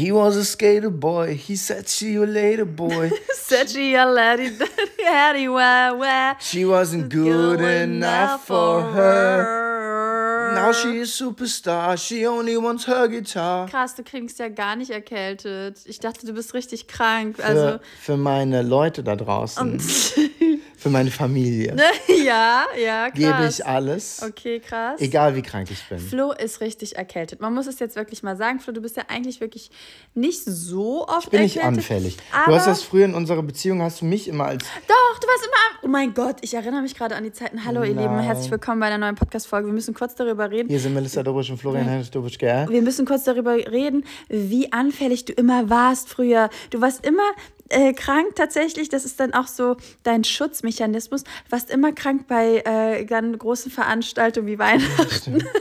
He was a skater boy. He said, see you later, boy. Said she a lady, daddy, wah, wah. She wasn't good enough for her. Now she is superstar. She only wants her guitar. Krass, du klingst ja gar nicht erkältet. Ich dachte, du bist richtig krank. Also, Für, für meine Leute da draußen, für meine Familie, ja, ja, krass. gebe ich alles. Okay, krass. Egal wie krank ich bin. Flo ist richtig erkältet. Man muss es jetzt wirklich mal sagen, Flo, du bist ja eigentlich wirklich nicht so oft Ich bin nicht erkältet. anfällig. Aber Du hast das früher in unserer Beziehung, hast du mich immer als Doch, du warst immer. am- Oh mein Gott, ich erinnere mich gerade an die Zeiten. Hallo, ihr Lieben, Nein. herzlich willkommen bei einer neuen Podcast-Folge. Wir müssen kurz darüber reden. Hier sind Melissa Dobusch und Florian Heinrich Dobusch, gell? Wir müssen kurz darüber reden, wie anfällig du immer warst früher. Du warst immer äh, krank tatsächlich. Das ist dann auch so dein Schutzmechanismus. Du warst immer krank bei äh, dann großen Veranstaltungen wie Weihnachten.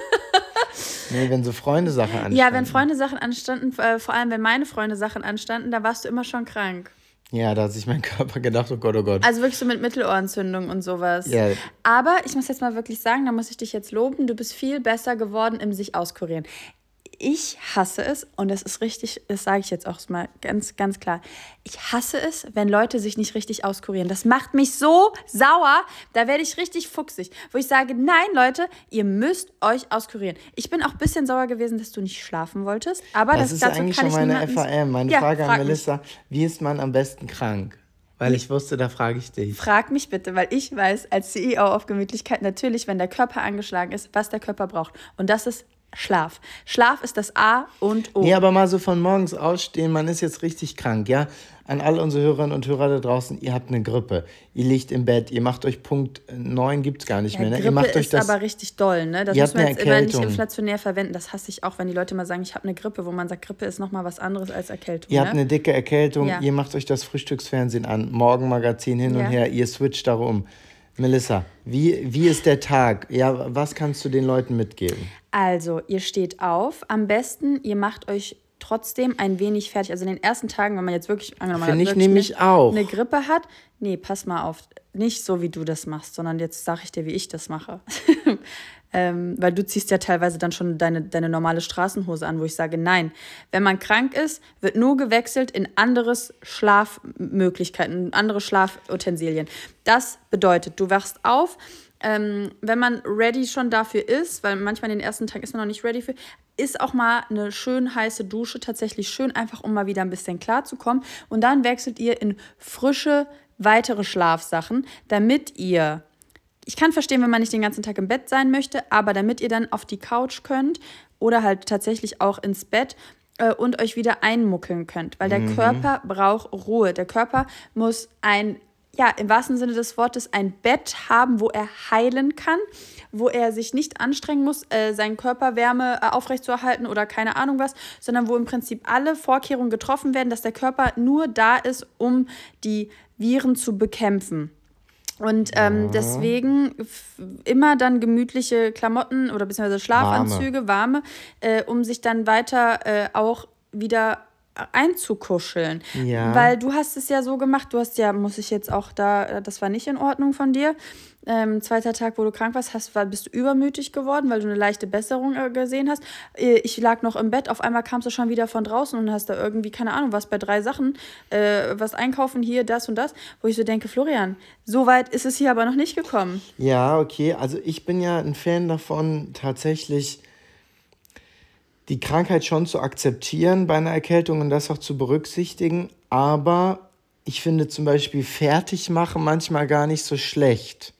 Nee, wenn so Freunde Sachen anstanden. Ja, wenn Freunde Sachen anstanden, äh, vor allem wenn meine Freunde Sachen anstanden, da warst du immer schon krank. Ja, da hat sich mein Körper gedacht, oh Gott, oh Gott. Also wirklich so mit Mittelohrentzündung und sowas. Ja. Aber ich muss jetzt mal wirklich sagen, da muss ich dich jetzt loben, du bist viel besser geworden im sich auskurieren. Ich hasse es, und das ist richtig, das sage ich jetzt auch mal ganz, ganz klar. Ich hasse es, wenn Leute sich nicht richtig auskurieren. Das macht mich so sauer, da werde ich richtig fuchsig. Wo ich sage, nein, Leute, ihr müsst euch auskurieren. Ich bin auch ein bisschen sauer gewesen, dass du nicht schlafen wolltest, aber Das das, ist dazu eigentlich kann schon meine FAM. Meine Ja, Frage an frag mich. Melissa, wie ist man am besten krank? Weil ich wusste, da frage ich dich. Frag mich bitte, weil ich weiß als CEO auf Gemütlichkeit natürlich, wenn der Körper angeschlagen ist, was der Körper braucht. Und das ist Schlaf. Schlaf ist das A und O. Nee, aber mal so von morgens ausstehen, man ist jetzt richtig krank, ja? An alle unsere Hörerinnen und Hörer da draußen, ihr habt eine Grippe. Ihr liegt im Bett, ihr macht euch Punkt 9 gibt's gar nicht Ja, mehr, ne? ihr Grippe macht euch ist das aber richtig doll, ne? Das Ihr muss man jetzt immer nicht inflationär verwenden. Das hasse ich auch, wenn die Leute mal sagen, ich habe eine Grippe, wo man sagt, Grippe ist nochmal was anderes als Erkältung. Ihr ne? habt eine dicke Erkältung, Ja. ihr macht euch das Frühstücksfernsehen an, Morgenmagazin hin Ja. und her, ihr switcht darum. Melissa, wie, wie ist der Tag? Ja, was kannst du den Leuten mitgeben? Also, ihr steht auf. Am besten, ihr macht euch trotzdem ein wenig fertig. Also in den ersten Tagen, wenn man jetzt wirklich angenommen wirklich nämlich eine, auch. eine Grippe hat, nee, pass mal auf, nicht so wie du das machst, sondern jetzt sage ich dir, wie ich das mache. ähm, weil du ziehst ja teilweise dann schon deine, deine normale Straßenhose an, wo ich sage, nein, wenn man krank ist, wird nur gewechselt in anderes Schlafmöglichkeiten, andere Schlafutensilien. Das bedeutet, du wachst auf, ähm, wenn man ready schon dafür ist, weil manchmal den ersten Tagen ist man noch nicht ready für, ist auch mal eine schön heiße Dusche tatsächlich schön, einfach um mal wieder ein bisschen klarzukommen. Und dann wechselt ihr in frische, weitere Schlafsachen, damit ihr ich kann verstehen, wenn man nicht den ganzen Tag im Bett sein möchte, aber damit ihr dann auf die Couch könnt oder halt tatsächlich auch ins Bett äh, und euch wieder einmuckeln könnt, weil der Körper braucht Ruhe. Der Körper muss ein, ja, im wahrsten Sinne des Wortes, ein Bett haben, wo er heilen kann, wo er sich nicht anstrengen muss, äh, seinen Körperwärme äh, aufrechtzuerhalten oder keine Ahnung was, sondern wo im Prinzip alle Vorkehrungen getroffen werden, dass der Körper nur da ist, um die Viren zu bekämpfen. Und ähm, deswegen f- immer dann gemütliche Klamotten oder beziehungsweise Schlafanzüge, warme, äh, um sich dann weiter äh, auch wieder einzukuscheln. Ja. Weil du hast es ja so gemacht, du hast ja, muss ich jetzt auch da, das war nicht in Ordnung von dir. Ähm, zweiter Tag, wo du krank warst, hast, war, bist du übermütig geworden, weil du eine leichte Besserung äh, gesehen hast. Äh, ich lag noch im Bett, auf einmal kamst du schon wieder von draußen und hast da irgendwie, keine Ahnung, was bei drei Sachen, äh, was einkaufen, hier, das und das, wo ich so denke, Florian, so weit ist es hier aber noch nicht gekommen. Ja, okay. Also ich bin ja ein Fan davon, tatsächlich die Krankheit schon zu akzeptieren bei einer Erkältung und das auch zu berücksichtigen. Aber ich finde zum Beispiel fertig machen manchmal gar nicht so schlecht.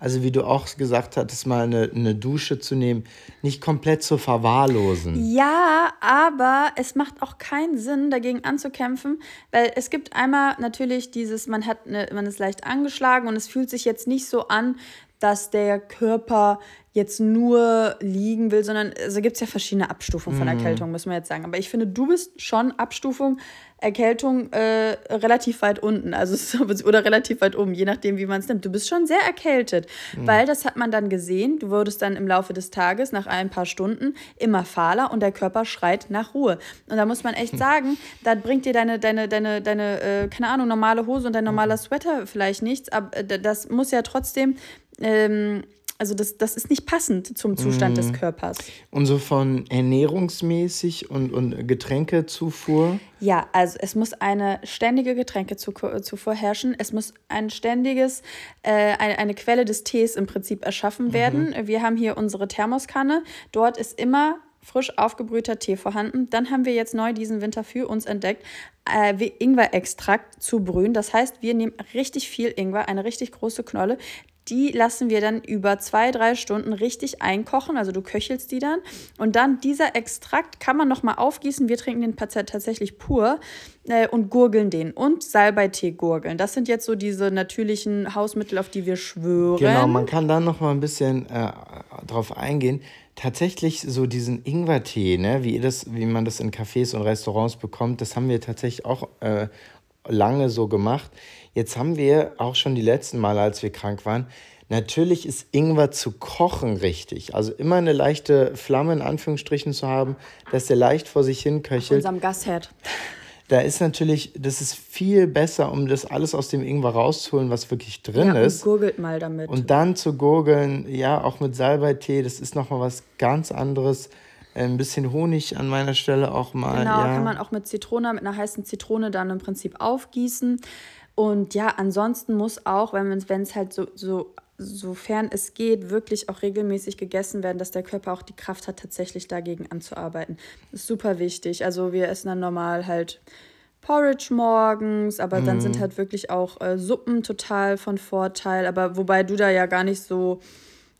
Also wie du auch gesagt hattest, mal eine, eine Dusche zu nehmen, nicht komplett zu verwahrlosen. Ja, aber es macht auch keinen Sinn, dagegen anzukämpfen, weil es gibt einmal natürlich dieses, man hat eine, man ist leicht angeschlagen und es fühlt sich jetzt nicht so an, dass der Körper jetzt nur liegen will, sondern also gibt es ja verschiedene Abstufungen von Erkältung, müssen wir jetzt sagen. Aber ich finde, du bist schon Abstufung Erkältung äh, relativ weit unten, also oder relativ weit oben, je nachdem, wie man es nimmt. Du bist schon sehr erkältet, weil das hat man dann gesehen. Du wurdest dann im Laufe des Tages, nach ein paar Stunden, immer fahler und der Körper schreit nach Ruhe. Und da muss man echt sagen, da bringt dir deine, deine, deine, deine, äh, keine Ahnung, normale Hose und dein normaler Sweater vielleicht nichts, aber äh, das muss ja trotzdem ähm, also das, das ist nicht passend zum Zustand des Mhm. Körpers. Und so von ernährungsmäßig und, und Getränkezufuhr? Ja, also es muss eine ständige Getränkezufuhr herrschen. Es muss ein ständiges, äh, eine, eine Quelle des Tees im Prinzip erschaffen werden. Wir haben hier unsere Thermoskanne. Dort ist immer frisch aufgebrühter Tee vorhanden. Dann haben wir jetzt neu diesen Winter für uns entdeckt, äh, Ingwer-Extrakt zu brühen. Das heißt, wir nehmen richtig viel Ingwer, eine richtig große Knolle. Die lassen wir dann über zwei, drei Stunden richtig einkochen. Also du köchelst die dann. Und dann dieser Extrakt kann man nochmal aufgießen. Wir trinken den Patient tatsächlich pur äh, und gurgeln den. Und Salbeitee gurgeln. Das sind jetzt so diese natürlichen Hausmittel, auf die wir schwören. Genau, man kann da noch mal ein bisschen äh, drauf eingehen. Tatsächlich so diesen Ingwertee, ne, wie, das, wie man das in Cafés und Restaurants bekommt, das haben wir tatsächlich auch äh, lange so gemacht. Jetzt haben wir auch schon die letzten Male, als wir krank waren, natürlich ist Ingwer zu kochen richtig. Also immer eine leichte Flamme in Anführungsstrichen zu haben, dass der leicht vor sich hin köchelt. unserem Gasherd. Da ist natürlich, das ist viel besser, um das alles aus dem Ingwer rauszuholen, was wirklich drin Ja, ist. und gurgelt mal damit. Und dann zu gurgeln, ja, auch mit Salbeitee, das ist nochmal was ganz anderes. Ein bisschen Honig an meiner Stelle auch mal. Genau, ja. kann man auch mit Zitrone, mit einer heißen Zitrone dann im Prinzip aufgießen. Und ja, ansonsten muss auch, wenn es halt so, so, sofern es geht, wirklich auch regelmäßig gegessen werden, dass der Körper auch die Kraft hat, tatsächlich dagegen anzuarbeiten. Das ist super wichtig. Also wir essen dann normal halt Porridge morgens, aber dann Mhm. sind halt wirklich auch äh, Suppen total von Vorteil. Aber wobei du da ja gar nicht so,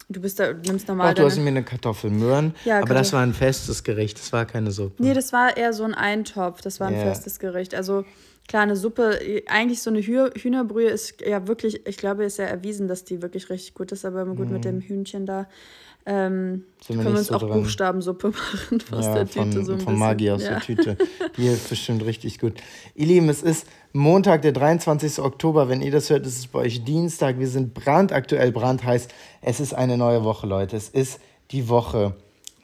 du bist da, nimmst normal Auch du hast mir eine Kartoffel Möhren, Ja, aber das Kartoffel- war ein festes Gericht, das war keine Suppe. Nee, das war eher so ein Eintopf. Das war ein Ja. festes Gericht. Also klar, eine Suppe, eigentlich so eine Hüh Hühnerbrühe ist ja wirklich, ich glaube, ist ja erwiesen, dass die wirklich richtig gut ist. Aber gut mit dem Hühnchen da ähm, können wir uns so auch dran. Buchstabensuppe machen aus ja, der von, Tüte. So ein von bisschen. Magi aus ja. der Tüte. Die hilft bestimmt richtig gut. Ihr Lieben, es ist Montag, der 23. Oktober. Wenn ihr das hört, ist es bei euch Dienstag. Wir sind brandaktuell, brandheiß. Es ist eine neue Woche, Leute. Es ist die Woche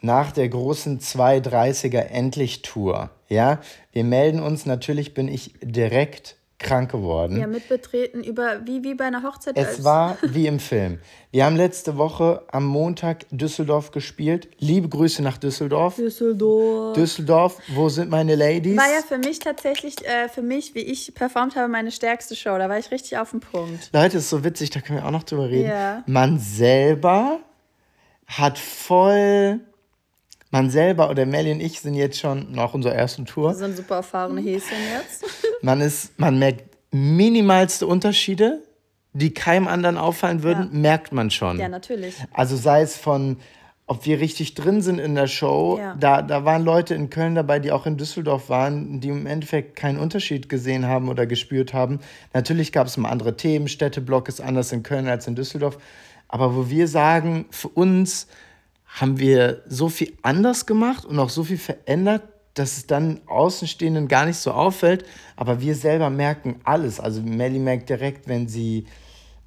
nach der großen 230er Endlich-Tour. Ja, wir melden uns. Natürlich bin ich direkt krank geworden. Ja, mitbetreten über, wie, wie bei einer Hochzeit. Es war wie im Film. Wir haben letzte Woche am Montag Düsseldorf gespielt. Liebe Grüße nach Düsseldorf. Düsseldorf. Düsseldorf, wo sind meine Ladies? War ja für mich tatsächlich, äh, für mich, wie ich performt habe, meine stärkste Show. Da war ich richtig auf dem Punkt. Leute, ist so witzig, da können wir auch noch drüber reden. Ja. Man selber hat voll. Man selber oder Melly und ich sind jetzt schon nach unserer ersten Tour. So ein super erfahrene Häschen jetzt. Man, ist, man merkt minimalste Unterschiede, die keinem anderen auffallen würden, Ja. merkt man schon. Ja, natürlich. Also sei es von, ob wir richtig drin sind in der Show. Ja. Da, da waren Leute in Köln dabei, die auch in Düsseldorf waren, die im Endeffekt keinen Unterschied gesehen haben oder gespürt haben. Natürlich gab es mal andere Themen. Städteblock ist anders in Köln als in Düsseldorf. Aber wo wir sagen, für uns haben wir so viel anders gemacht und auch so viel verändert, dass es dann Außenstehenden gar nicht so auffällt. Aber wir selber merken alles. Also Melly merkt direkt, wenn sie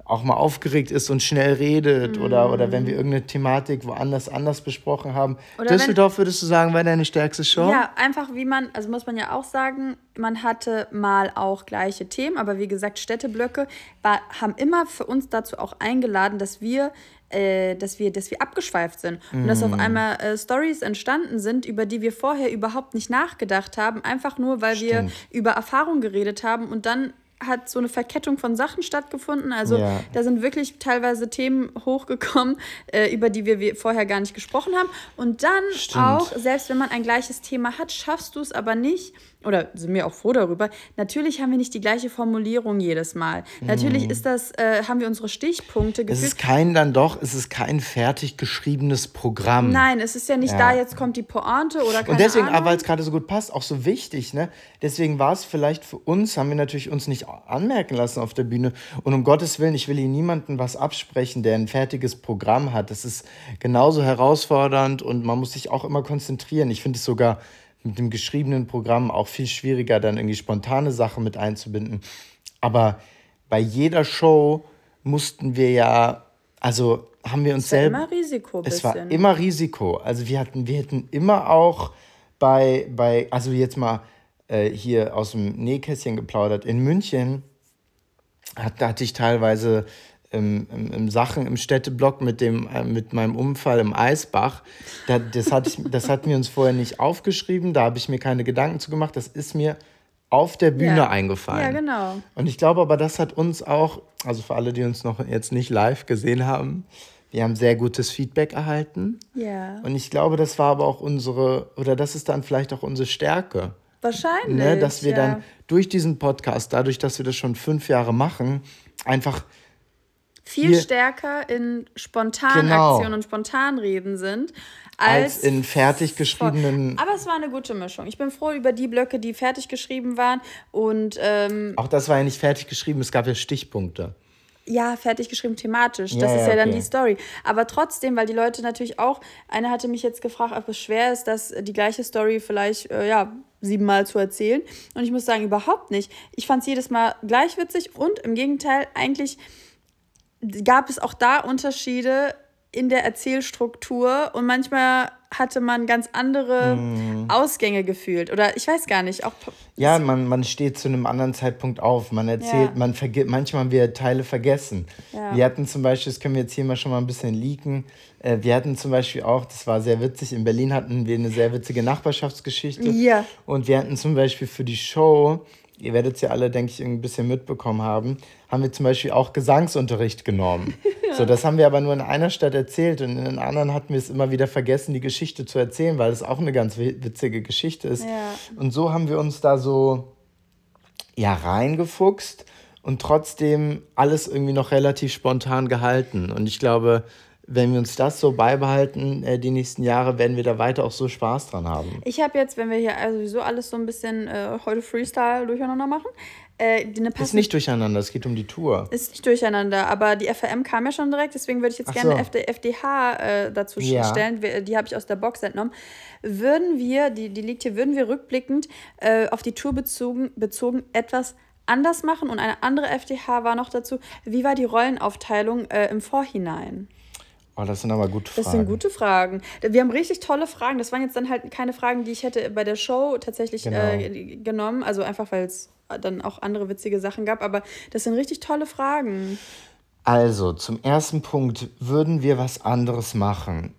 auch mal aufgeregt ist und schnell redet oder, oder wenn wir irgendeine Thematik woanders anders besprochen haben. Oder wenn- Düsseldorf würdest du sagen, war deine stärkste Show? Ja, einfach wie man, also muss man ja auch sagen, man hatte mal auch gleiche Themen, aber wie gesagt, Städteblöcke war, haben immer für uns dazu auch eingeladen, dass wir, äh, dass wir, dass wir abgeschweift sind und dass auf einmal äh, Stories entstanden sind, über die wir vorher überhaupt nicht nachgedacht haben, einfach nur, weil wir Stimmt. über Erfahrung geredet haben und dann hat so eine Verkettung von Sachen stattgefunden. Also Ja. da sind wirklich teilweise Themen hochgekommen, äh, über die wir, wir vorher gar nicht gesprochen haben. Und dann Stimmt. auch, selbst wenn man ein gleiches Thema hat, schaffst du es aber nicht, oder sind wir auch froh darüber, natürlich haben wir nicht die gleiche Formulierung jedes Mal. Natürlich ist das, äh, haben wir unsere Stichpunkte Es gefühlt. ist kein dann doch, es ist kein fertig geschriebenes Programm. Nein, es ist ja nicht Ja. da, jetzt kommt die Pointe oder keine Und deswegen, Ahnung. aber weil es gerade so gut passt, auch so wichtig, ne? Deswegen war es vielleicht für uns, haben wir natürlich uns nicht anmerken lassen auf der Bühne. Und um Gottes Willen, ich will hier niemandem was absprechen, der ein fertiges Programm hat. Das ist genauso herausfordernd und man muss sich auch immer konzentrieren. Ich finde es sogar mit dem geschriebenen Programm auch viel schwieriger, dann irgendwie spontane Sachen mit einzubinden. Aber bei jeder Show mussten wir ja, also haben wir uns es war selber. immer Risiko. Es war bisschen. immer Risiko. Also wir hatten, wir hätten immer auch bei, bei also jetzt mal äh, hier aus dem Nähkästchen geplaudert, in München hat, da hatte ich teilweise im, im, im Sachen im Städteblock mit, dem, äh, mit meinem Unfall im Eisbach. Da, das, hat ich, das hatten wir uns vorher nicht aufgeschrieben, da habe ich mir keine Gedanken zu gemacht. Das ist mir auf der Bühne Ja. eingefallen. Ja, genau. Und ich glaube aber, das hat uns auch, also für alle, die uns noch jetzt nicht live gesehen haben, wir haben sehr gutes Feedback erhalten. Ja. Und ich glaube, das war aber auch unsere, oder das ist dann vielleicht auch unsere Stärke. Wahrscheinlich. Ne? Dass wir ja. dann durch diesen Podcast, dadurch, dass wir das schon fünf Jahre machen, einfach viel hier- stärker in Spontanaktionen und Spontanreden sind, als, als in fertig geschriebenen. Aber es war eine gute Mischung. Ich bin froh über die Blöcke, die fertig geschrieben waren und ähm, Auch das war ja nicht fertig geschrieben, es gab ja Stichpunkte. ja, fertig geschrieben thematisch. Ja, Das ist ja, ja dann okay. die Story. Aber trotzdem, weil die Leute natürlich auch, einer hatte mich jetzt gefragt, ob es schwer ist, dass die gleiche Story vielleicht, äh, ja, siebenmal zu erzählen. Und ich muss sagen, überhaupt nicht. Ich fand es jedes Mal gleich witzig und im Gegenteil, eigentlich gab es auch da Unterschiede in der Erzählstruktur und manchmal hatte man ganz andere Mhm. Ausgänge gefühlt. Oder ich weiß gar nicht, auch Ja, man, man steht zu einem anderen Zeitpunkt auf. Man erzählt, Ja. man vergisst, manchmal haben wir Teile vergessen. Ja. Wir hatten zum Beispiel, das können wir jetzt hier mal schon mal ein bisschen leaken. Äh, wir hatten zum Beispiel auch, das war sehr witzig, in Berlin hatten wir eine sehr witzige Nachbarschaftsgeschichte. Ja. Und wir hatten zum Beispiel für die Show, ihr werdet es ja alle, denke ich, ein bisschen mitbekommen haben, haben wir zum Beispiel auch Gesangsunterricht genommen. So, das haben wir aber nur in einer Stadt erzählt und in den anderen hatten wir es immer wieder vergessen, die Geschichte zu erzählen, weil es auch eine ganz wi- witzige Geschichte ist. Ja. Und so haben wir uns da so ja reingefuchst und trotzdem alles irgendwie noch relativ spontan gehalten. Und ich glaube, wenn wir uns das so beibehalten, äh, die nächsten Jahre, werden wir da weiter auch so Spaß dran haben. Ich habe jetzt, wenn wir hier also sowieso alles so ein bisschen äh, heute Freestyle durcheinander machen, äh, Ist nicht durcheinander, es geht um die Tour. ist nicht durcheinander, aber die FAM kam ja schon direkt, deswegen würde ich jetzt Ach gerne so. FD, FDH äh, dazu Ja. stellen. Wir- Die habe ich aus der Box entnommen. Würden wir, die, die liegt hier, würden wir rückblickend äh, auf die Tour bezogen, bezogen etwas anders machen? Und eine andere FDH war noch dazu, wie war die Rollenaufteilung äh, im Vorhinein? Oh, das sind aber gute Fragen. Das sind gute Fragen. Wir haben richtig tolle Fragen. Das waren jetzt dann halt keine Fragen, die ich hätte bei der Show tatsächlich Genau. äh, genommen. Also einfach, weil es dann auch andere witzige Sachen gab. Aber das sind richtig tolle Fragen. Also, zum ersten Punkt, würden wir was anderes machen?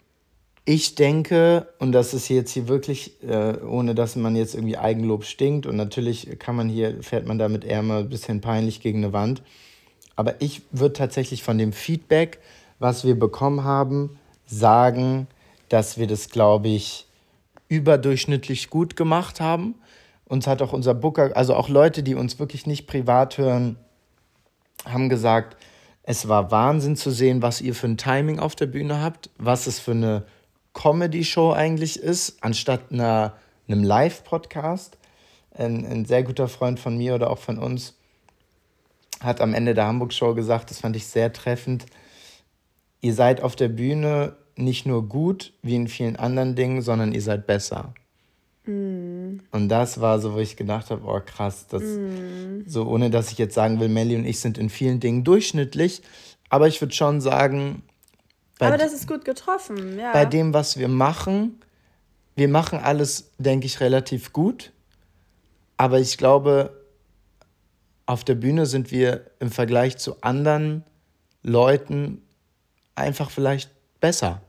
Ich denke, und das ist jetzt hier wirklich, äh, ohne dass man jetzt irgendwie Eigenlob stinkt, und natürlich kann man hier, fährt man da mit Ärmel ein bisschen peinlich gegen eine Wand. Aber ich würde tatsächlich von dem Feedback, was wir bekommen haben, sagen, dass wir das, glaube ich, überdurchschnittlich gut gemacht haben. Uns hat auch unser Booker, also auch Leute, die uns wirklich nicht privat hören, haben gesagt, es war Wahnsinn zu sehen, was ihr für ein Timing auf der Bühne habt, was es für eine Comedy-Show eigentlich ist, anstatt einer, einem Live-Podcast. Ein, ein sehr guter Freund von mir oder auch von uns hat am Ende der Hamburg-Show gesagt, das fand ich sehr treffend, ihr seid auf der Bühne nicht nur gut wie in vielen anderen Dingen, sondern ihr seid besser. Und das war so, wo ich gedacht habe, oh krass, das so ohne dass ich jetzt sagen will, Melly und ich sind in vielen Dingen durchschnittlich, aber ich würde schon sagen, Aber das ist gut getroffen, ja. bei dem, was wir machen, wir machen alles, denke ich, relativ gut, aber ich glaube, auf der Bühne sind wir im Vergleich zu anderen Leuten einfach vielleicht besser.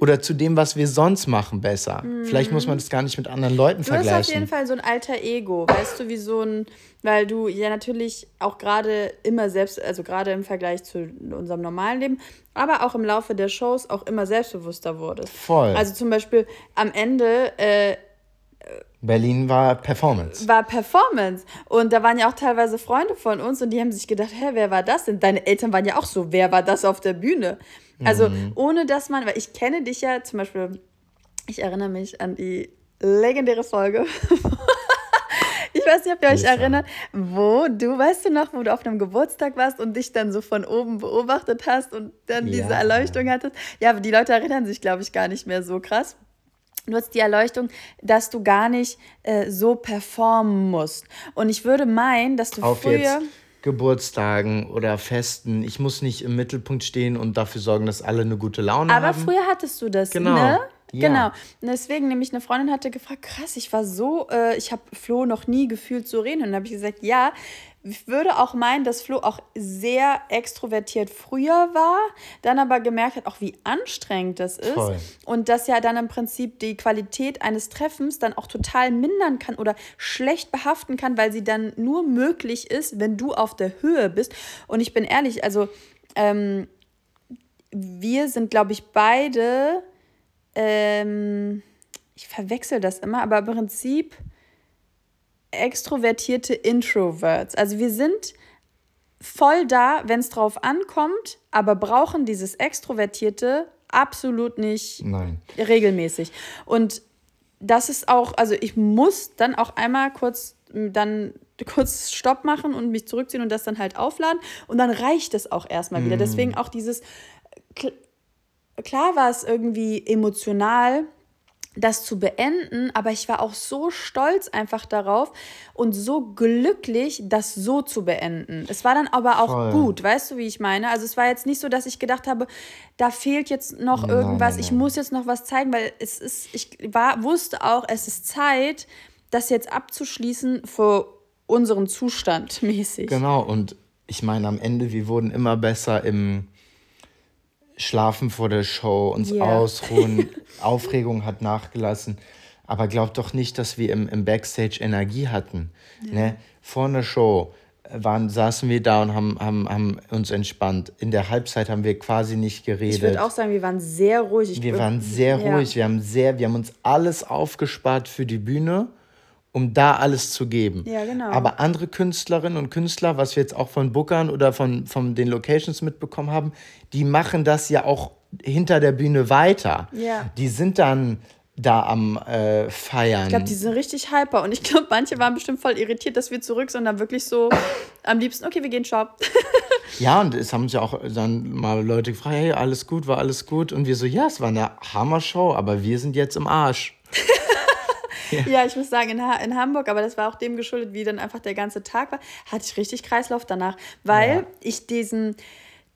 Oder zu dem, was wir sonst machen, besser. Vielleicht muss man das gar nicht mit anderen Leuten Du hast vergleichen. auf jeden Fall so ein alter Ego, weißt du, wie so ein, weil du ja natürlich auch gerade immer selbst, also gerade im Vergleich zu unserem normalen Leben, aber auch im Laufe der Shows auch immer selbstbewusster wurdest. Voll. Also zum Beispiel am Ende äh, Berlin war Performance. war Performance und da waren ja auch teilweise Freunde von uns und die haben sich gedacht, hä, wer war das denn? Deine Eltern waren ja auch so, wer war das auf der Bühne? Also Mhm. ohne dass man, weil ich kenne dich ja zum Beispiel, ich erinnere mich an die legendäre Folge. Ich weiß nicht, ob ihr euch Lisa. erinnert, wo du, weißt du noch, wo du auf einem Geburtstag warst und dich dann so von oben beobachtet hast und dann diese Ja. Erleuchtung hattest. Ja, aber die Leute erinnern sich, glaube ich, gar nicht mehr so krass. Du hast die Erleuchtung, dass du gar nicht äh, so performen musst. Und ich würde meinen, dass du Auf früher. jetzt Geburtstagen oder Festen. Ich muss nicht im Mittelpunkt stehen und dafür sorgen, dass alle eine gute Laune Aber haben. früher hattest du das, Genau. ne? Ja. Genau. Deswegen nämlich eine Freundin hatte gefragt, krass, ich war so, äh, ich habe Flo noch nie gefühlt so reden. Und dann habe ich gesagt, ja, ich würde auch meinen, dass Flo auch sehr extrovertiert früher war, dann aber gemerkt hat, auch wie anstrengend das ist. Voll. Und dass ja dann im Prinzip die Qualität eines Treffens dann auch total mindern kann oder schlecht behaften kann, weil sie dann nur möglich ist, wenn du auf der Höhe bist. Und ich bin ehrlich, also ähm, wir sind, glaube ich, beide ähm, ich verwechsel das immer, aber im Prinzip extrovertierte Introverts. Also wir sind voll da, wenn es drauf ankommt, aber brauchen dieses Extrovertierte absolut nicht Nein. regelmäßig. Und das ist auch, also ich muss dann auch einmal kurz dann kurz Stopp machen und mich zurückziehen und das dann halt aufladen und dann reicht es auch erstmal mm. wieder. Deswegen auch dieses klar war es irgendwie emotional, das zu beenden, aber ich war auch so stolz einfach darauf und so glücklich, das so zu beenden. Es war dann aber auch Voll. gut, weißt du, wie ich meine? Also es war jetzt nicht so, dass ich gedacht habe, da fehlt jetzt noch nein, irgendwas, nein, nein. ich muss jetzt noch was zeigen, weil es ist, ich war, wusste auch, es ist Zeit, das jetzt abzuschließen für unseren Zustand mäßig. Genau, und ich meine, am Ende, wir wurden immer besser im Schlafen vor der Show, uns yeah. ausruhen, Aufregung hat nachgelassen. Aber glaubt doch nicht, dass wir im, im Backstage Energie hatten. Ja. Ne? Vor einer Show waren, saßen wir da und haben, haben, haben uns entspannt. In der Halbzeit haben wir quasi nicht geredet. Ich würde auch sagen, wir waren sehr ruhig. Ich wir waren sehr ruhig. Ja. Wir, haben sehr, wir haben uns alles aufgespart für die Bühne um da alles zu geben. Ja, genau. Aber andere Künstlerinnen und Künstler, was wir jetzt auch von Bookern oder von, von den Locations mitbekommen haben, die machen das ja auch hinter der Bühne weiter. Ja. Die sind dann da am äh, Feiern. Ich glaube, die sind richtig hyper. Und ich glaube, manche waren bestimmt voll irritiert, dass wir zurück sind dann wirklich so am liebsten, okay, wir gehen shop. ja, und es haben sich auch dann mal Leute gefragt, hey, alles gut, war alles gut? Und wir so, ja, es war eine Hammer-Show, aber wir sind jetzt im Arsch. Ja. ja, ich muss sagen, in, ha in Hamburg, aber das war auch dem geschuldet, wie dann einfach der ganze Tag war, hatte ich richtig Kreislauf danach, weil ja. ich diesen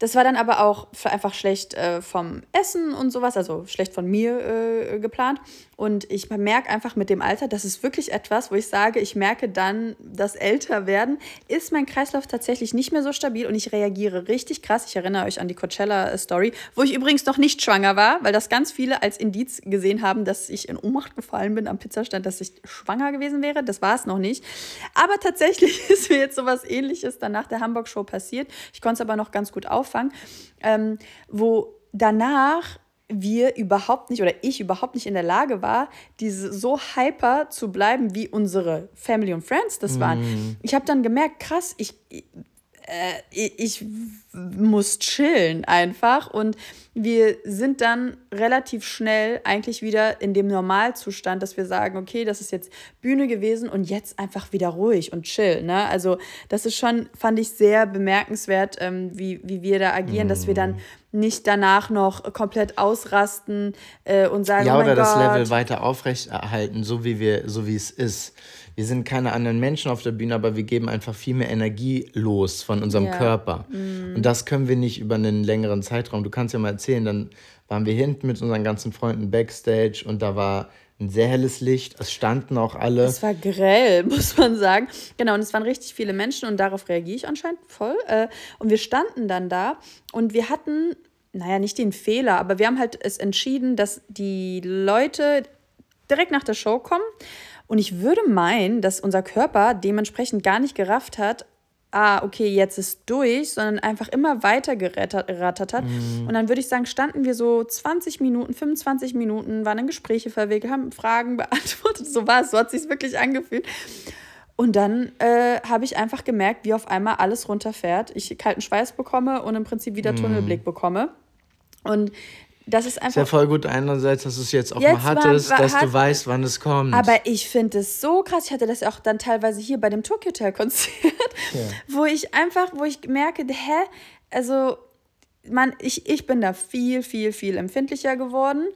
das war dann aber auch einfach schlecht äh, vom Essen und sowas, also schlecht von mir äh, geplant. Und ich merke einfach mit dem Alter, das ist wirklich etwas, wo ich sage, ich merke dann, das Älterwerden, ist mein Kreislauf tatsächlich nicht mehr so stabil und ich reagiere richtig krass. Ich erinnere euch an die Coachella-Story, wo ich übrigens noch nicht schwanger war, weil das ganz viele als Indiz gesehen haben, dass ich in Ohnmacht gefallen bin am Pizzastand, dass ich schwanger gewesen wäre. Das war es noch nicht. Aber tatsächlich ist mir jetzt sowas ähnliches dann nach der Hamburg-Show passiert. Ich konnte es aber noch ganz gut auf Anfang, ähm, wo danach wir überhaupt nicht oder ich überhaupt nicht in der Lage war, diese so hyper zu bleiben, wie unsere Family und Friends das waren. Mm. Ich habe dann gemerkt, krass, ich, äh, ich muss chillen einfach und wir sind dann relativ schnell eigentlich wieder in dem Normalzustand, dass wir sagen, okay, das ist jetzt Bühne gewesen und jetzt einfach wieder ruhig und chill. Ne? Also das ist schon, fand ich sehr bemerkenswert, ähm, wie, wie wir da agieren, mm. dass wir dann mm. nicht danach noch komplett ausrasten äh, und sagen, ja, oh oder das Level weiter aufrechterhalten, so wie wir, so wie es ist wir sind keine anderen Menschen auf der Bühne, aber wir geben einfach viel mehr Energie los von unserem ja. Körper. Mhm. Und das können wir nicht über einen längeren Zeitraum. Du kannst ja mal erzählen, dann waren wir hinten mit unseren ganzen Freunden backstage und da war ein sehr helles Licht. Es standen auch alle. Es war grell, muss man sagen. Genau, und es waren richtig viele Menschen und darauf reagiere ich anscheinend voll. Äh, und wir standen dann da und wir hatten, naja, nicht den Fehler, aber wir haben halt es entschieden, dass die Leute direkt nach der Show kommen und ich würde meinen, dass unser Körper dementsprechend gar nicht gerafft hat, ah, okay, jetzt ist durch, sondern einfach immer weiter gerattert hat. Mhm. Und dann würde ich sagen, standen wir so 20 Minuten, 25 Minuten, waren in Gespräche verwickelt, haben Fragen beantwortet. So war es, so hat es sich wirklich angefühlt. Und dann äh, habe ich einfach gemerkt, wie auf einmal alles runterfährt. Ich kalten Schweiß bekomme und im Prinzip wieder mhm. Tunnelblick bekomme. Und das ist einfach. Ist ja voll gut einerseits, dass du es jetzt auch jetzt mal hattest, war, war, dass hat, du weißt, wann es kommt. Aber ich finde es so krass. Ich hatte das auch dann teilweise hier bei dem Tokyo Hotel Konzert, ja. wo ich einfach, wo ich merke, hä, also man, ich, ich bin da viel, viel, viel empfindlicher geworden.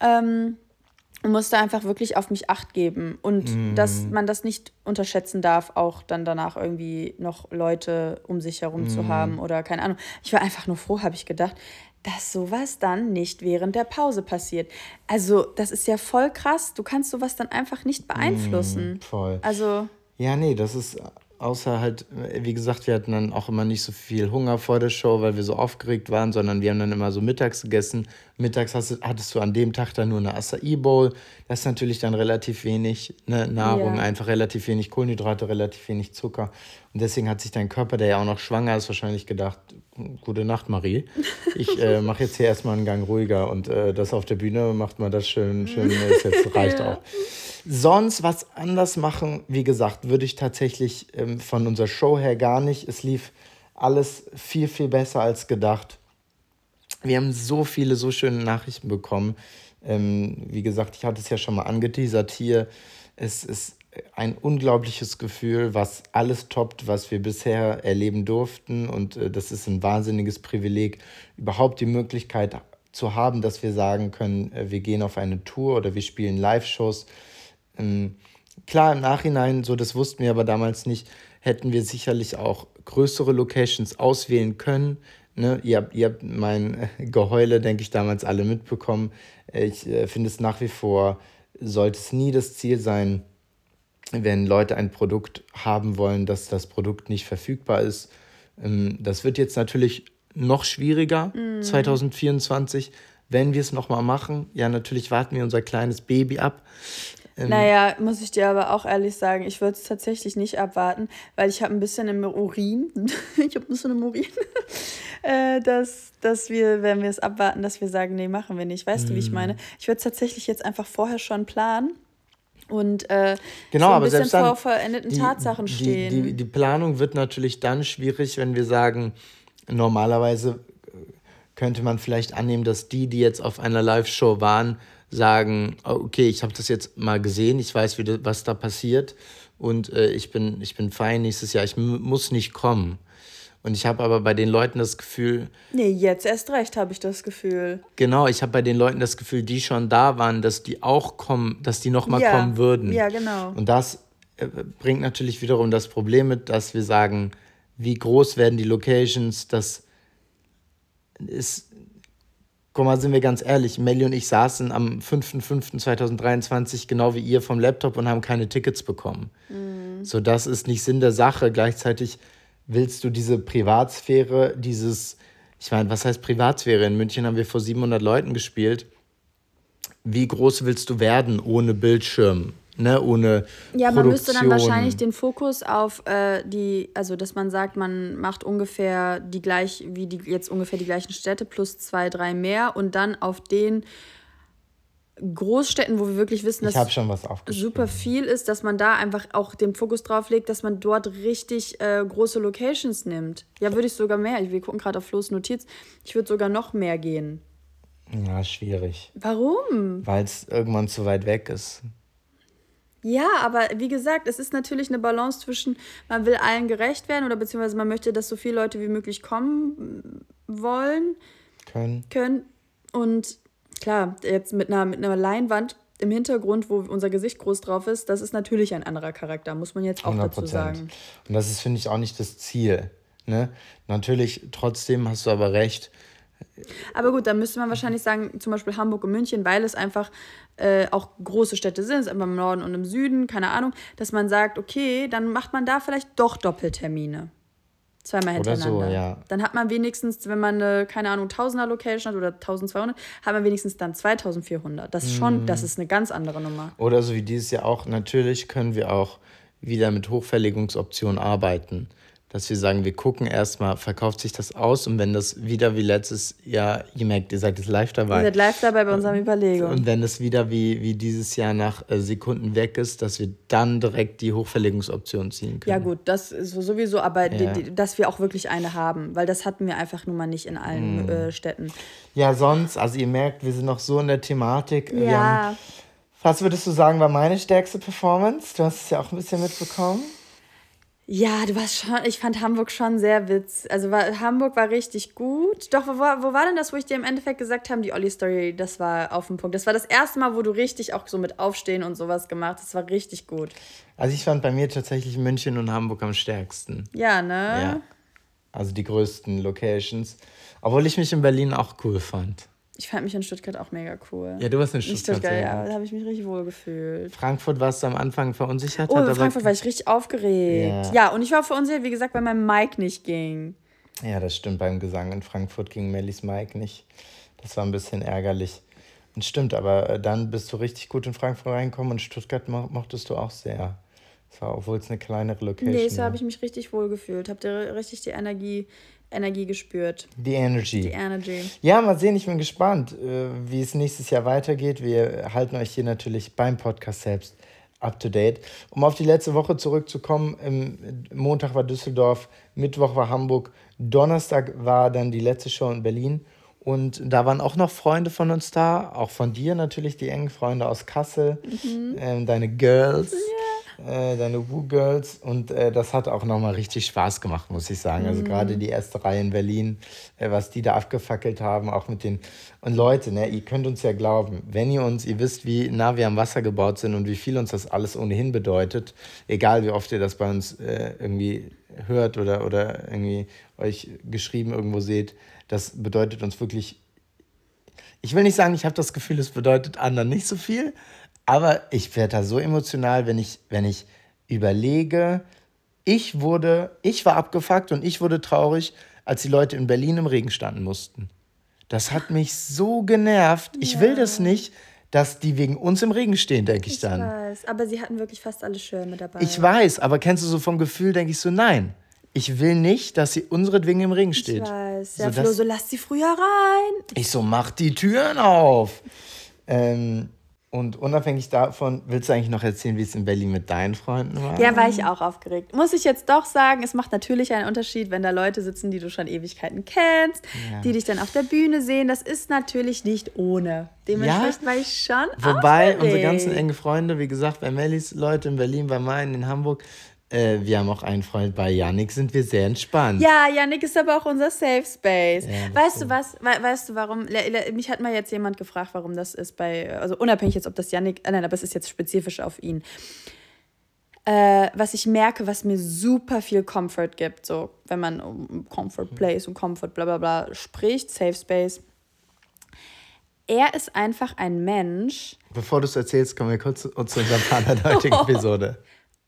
Ähm, und musste einfach wirklich auf mich acht geben und mm. dass man das nicht unterschätzen darf, auch dann danach irgendwie noch Leute um sich herum mm. zu haben oder keine Ahnung. Ich war einfach nur froh, habe ich gedacht, dass sowas dann nicht während der Pause passiert. Also, das ist ja voll krass. Du kannst sowas dann einfach nicht beeinflussen. Mm, voll. Also. Ja, nee, das ist außer halt, wie gesagt, wir hatten dann auch immer nicht so viel Hunger vor der Show, weil wir so aufgeregt waren, sondern wir haben dann immer so mittags gegessen. Mittags hast, hattest du an dem Tag dann nur eine Acai Bowl. Das ist natürlich dann relativ wenig ne, Nahrung, ja. einfach relativ wenig Kohlenhydrate, relativ wenig Zucker. Und deswegen hat sich dein Körper, der ja auch noch schwanger ist, wahrscheinlich gedacht, gute Nacht, Marie. Ich äh, mache jetzt hier erstmal einen Gang ruhiger und äh, das auf der Bühne macht man das schön, schön, ist jetzt reicht ja. auch. Sonst was anders machen, wie gesagt, würde ich tatsächlich ähm, von unserer Show her gar nicht. Es lief alles viel, viel besser als gedacht. Wir haben so viele, so schöne Nachrichten bekommen. Ähm, wie gesagt, ich hatte es ja schon mal angeteasert hier. Es ist ein unglaubliches Gefühl, was alles toppt, was wir bisher erleben durften. Und äh, das ist ein wahnsinniges Privileg, überhaupt die Möglichkeit zu haben, dass wir sagen können, äh, wir gehen auf eine Tour oder wir spielen Live-Shows ähm, klar, im Nachhinein, so das wussten wir aber damals nicht, hätten wir sicherlich auch größere Locations auswählen können. Ne? Ihr, habt, ihr habt mein Geheule, denke ich, damals alle mitbekommen. Ich äh, finde es nach wie vor, sollte es nie das Ziel sein, wenn Leute ein Produkt haben wollen, dass das Produkt nicht verfügbar ist. Ähm, das wird jetzt natürlich noch schwieriger, mm. 2024, wenn wir es nochmal machen. Ja, natürlich warten wir unser kleines Baby ab. Ähm, naja, muss ich dir aber auch ehrlich sagen, ich würde es tatsächlich nicht abwarten, weil ich habe ein bisschen im Urin, ich habe ein bisschen im Urin, äh, dass, dass wir, wenn wir es abwarten, dass wir sagen, nee, machen wir nicht. Weißt mm. du, wie ich meine? Ich würde es tatsächlich jetzt einfach vorher schon planen und äh, genau, so ein bisschen vor verendeten die, Tatsachen stehen. Die, die, die Planung wird natürlich dann schwierig, wenn wir sagen, normalerweise könnte man vielleicht annehmen, dass die, die jetzt auf einer Live-Show waren, sagen, okay, ich habe das jetzt mal gesehen, ich weiß, wie was da passiert und äh, ich, bin, ich bin fein nächstes Jahr, ich muss nicht kommen. Und ich habe aber bei den Leuten das Gefühl. Nee, jetzt erst recht habe ich das Gefühl. Genau, ich habe bei den Leuten das Gefühl, die schon da waren, dass die auch kommen, dass die nochmal ja, kommen würden. Ja, genau. Und das äh, bringt natürlich wiederum das Problem mit, dass wir sagen, wie groß werden die Locations, das ist Guck mal, sind wir ganz ehrlich, Melly und ich saßen am 5.5.2023 genau wie ihr vom Laptop und haben keine Tickets bekommen. Mhm. So, das ist nicht Sinn der Sache. Gleichzeitig willst du diese Privatsphäre, dieses, ich meine, was heißt Privatsphäre? In München haben wir vor 700 Leuten gespielt. Wie groß willst du werden ohne Bildschirm? Ne, ohne Ja, man müsste dann wahrscheinlich den Fokus auf äh, die, also dass man sagt, man macht ungefähr die gleich, wie die jetzt ungefähr die gleichen Städte plus zwei, drei mehr und dann auf den Großstädten, wo wir wirklich wissen, dass super viel ist, dass man da einfach auch den Fokus drauf legt, dass man dort richtig äh, große Locations nimmt. Ja, würde ich sogar mehr. Wir gucken gerade auf Flo's Notiz. Ich würde sogar noch mehr gehen. Ja, schwierig. Warum? Weil es irgendwann zu weit weg ist. Ja, aber wie gesagt, es ist natürlich eine Balance zwischen, man will allen gerecht werden oder beziehungsweise man möchte, dass so viele Leute wie möglich kommen wollen. Können. Können. Und klar, jetzt mit einer, mit einer Leinwand im Hintergrund, wo unser Gesicht groß drauf ist, das ist natürlich ein anderer Charakter, muss man jetzt auch 100%. dazu sagen. Und das ist, finde ich, auch nicht das Ziel. Ne? Natürlich, trotzdem hast du aber recht, aber gut, dann müsste man wahrscheinlich sagen, zum Beispiel Hamburg und München, weil es einfach äh, auch große Städte sind, einfach im Norden und im Süden, keine Ahnung, dass man sagt, okay, dann macht man da vielleicht doch Doppeltermine. Zweimal hintereinander. Oder so, ja. Dann hat man wenigstens, wenn man eine, keine Ahnung, Tausender Location hat oder 1200, hat man wenigstens dann 2400. Das ist schon, mm. das ist eine ganz andere Nummer. Oder so wie dieses Jahr auch, natürlich können wir auch wieder mit Hochverlegungsoptionen arbeiten dass wir sagen, wir gucken erstmal, verkauft sich das aus und wenn das wieder wie letztes Jahr, ihr merkt, ihr seid jetzt live dabei. Ihr seid live dabei bei unserem Überlegung. Und wenn es wieder wie, wie dieses Jahr nach äh, Sekunden weg ist, dass wir dann direkt die Hochverlegungsoption ziehen können. Ja gut, das ist sowieso, aber ja. die, die, dass wir auch wirklich eine haben, weil das hatten wir einfach nun mal nicht in allen mm. äh, Städten. Ja, sonst, also ihr merkt, wir sind noch so in der Thematik. Ja. Haben, was würdest du sagen, war meine stärkste Performance? Du hast es ja auch ein bisschen mitbekommen. Ja, du warst schon, ich fand Hamburg schon sehr witzig. Also war, Hamburg war richtig gut. Doch, wo, wo war denn das, wo ich dir im Endeffekt gesagt habe, die Olli-Story, das war auf dem Punkt. Das war das erste Mal, wo du richtig auch so mit Aufstehen und sowas gemacht hast. Das war richtig gut. Also ich fand bei mir tatsächlich München und Hamburg am stärksten. Ja, ne? Ja. Also die größten Locations. Obwohl ich mich in Berlin auch cool fand. Ich fand mich in Stuttgart auch mega cool. Ja, du warst in Stuttgart. Stuttgart, ja, da habe ich mich richtig wohl gefühlt. Frankfurt warst du am Anfang verunsichert? Oh, in Frankfurt war ich richtig aufgeregt. Ja. Ja. und ich war verunsichert, wie gesagt, weil mein Mic nicht ging. Ja, das stimmt. Beim Gesang in Frankfurt ging Mellies Mike nicht. Das war ein bisschen ärgerlich. Und stimmt, aber äh, dann bist du richtig gut in Frankfurt reingekommen und Stuttgart mo mochtest du auch sehr. Das war, obwohl es eine kleinere Location Nee, so habe ich mich richtig wohl gefühlt. Habt ihr richtig die Energie, Energie gespürt? Die Energy. Die Energy. Ja, mal sehen, ich bin gespannt, äh, wie es nächstes Jahr weitergeht. Wir halten euch hier natürlich beim Podcast selbst up to date. Um auf die letzte Woche zurückzukommen, Montag war Düsseldorf, Mittwoch war Hamburg, Donnerstag war dann die letzte Show in Berlin. Und da waren auch noch Freunde von uns da, auch von dir natürlich, die engen Freunde aus Kassel, ähm, deine Girls, äh, deine Woo-Girls. Und äh, das hat auch nochmal richtig Spaß gemacht, muss ich sagen. Also gerade die erste Reihe in Berlin, äh, was die da abgefackelt haben, auch mit den. Und Leute, ne, ihr könnt uns ja glauben, wenn ihr uns, ihr wisst, wie nah wir am Wasser gebaut sind und wie viel uns das alles ohnehin bedeutet, egal wie oft ihr das bei uns äh, irgendwie hört oder, oder irgendwie euch geschrieben irgendwo seht, das bedeutet uns wirklich ich will nicht sagen, ich habe das Gefühl, es bedeutet anderen nicht so viel, aber ich werde da so emotional, wenn ich, wenn ich überlege, ich wurde, ich war abgefuckt und ich wurde traurig, als die Leute in Berlin im Regen standen mussten. Das hat mich so genervt. Ich will das nicht, dass die wegen uns im Regen stehen, denke ich Ich dann. weiß, aber sie hatten wirklich fast alle Schirme dabei. Ich weiß, aber kennst du so vom Gefühl, denke ich so, nein. Ich will nicht, dass sie unseretwegen im Regen steht. Ich weiß. So, Ja, das- Flo, so lass sie früher rein. Ich so, mach die Türen auf. Ähm, und unabhängig davon, willst du eigentlich noch erzählen, wie es in Berlin mit deinen Freunden war? Ja, war ich auch aufgeregt. Muss ich jetzt doch sagen, es macht natürlich einen Unterschied, wenn da Leute sitzen, die du schon Ewigkeiten kennst, Ja. die dich dann auf der Bühne sehen. Das ist natürlich nicht ohne. Dementsprechend war ich schon Wobei aufgeregt. unsere ganzen engen Freunde, wie gesagt, bei Mellis Leute in Berlin, bei meinen in Hamburg, äh, wir haben auch einen Freund bei Yannick, sind wir sehr entspannt. Ja, Yannick ist aber auch unser Safe Space. Ja, weißt du was? We weißt du warum? Mich hat mal jetzt jemand gefragt, warum das ist bei, also unabhängig jetzt, ob das Yannick, äh, nein, aber es ist jetzt spezifisch auf ihn. Äh, was ich merke, was mir super viel Comfort gibt, so wenn man um Comfort Place und Comfort bla bla bla spricht, Safe Space. Er ist einfach ein Mensch, Bevor du es erzählst, kommen wir kurz zu, zu unserem Partner der heutigen Episode.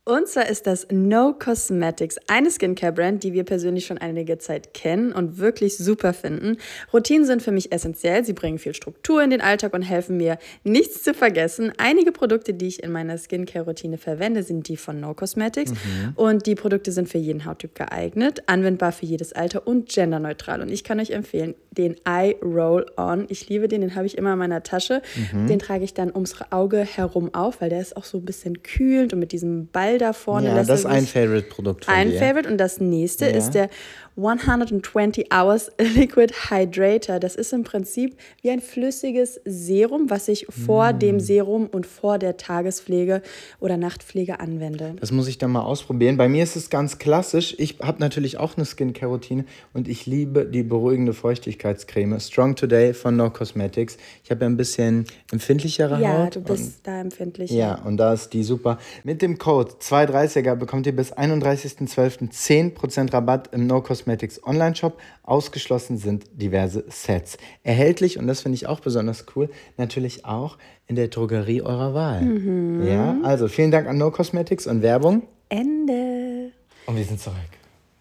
Und zwar ist das No Cosmetics, eine Skincare-Brand, die wir persönlich schon einige Zeit kennen und wirklich super finden. Routinen sind für mich essentiell. Sie bringen viel Struktur in den Alltag und helfen mir, nichts zu vergessen. Einige Produkte, die ich in meiner Skincare-Routine verwende, sind die von No Cosmetics. Und die Produkte sind für jeden Hauttyp geeignet, anwendbar für jedes Alter und genderneutral. Und ich kann euch empfehlen, den Eye Roll On. Ich liebe den, den habe ich immer in meiner Tasche. Den trage ich dann ums Auge herum auf, weil der ist auch so ein bisschen kühlend und mit diesem Ball da vorne. Ja, das ist ein Favorite-Produkt von ein dir. Favorite und das nächste Ja. ist der 120 Hours Liquid Hydrator. Das ist im Prinzip wie ein flüssiges Serum, was ich vor Mm. dem Serum und vor der Tagespflege oder Nachtpflege anwende. Das muss ich dann mal ausprobieren. Bei mir ist es ganz klassisch. Ich habe natürlich auch eine Skincare-Routine und ich liebe die beruhigende Feuchtigkeitscreme Strong Today von No Cosmetics. Ich habe ja ein bisschen empfindlichere Ja, Haut. du und bist da empfindlich. Ja, und da ist die super. Mit dem Code 230er bekommt ihr bis 31.12. 10% Rabatt im No Cosmetics Online-Shop. Ausgeschlossen sind diverse Sets. Erhältlich, und das finde ich auch besonders cool, natürlich auch in der Drogerie eurer Wahl. Mhm. Ja, also vielen Dank an No Cosmetics und Werbung. Ende. Und wir sind zurück.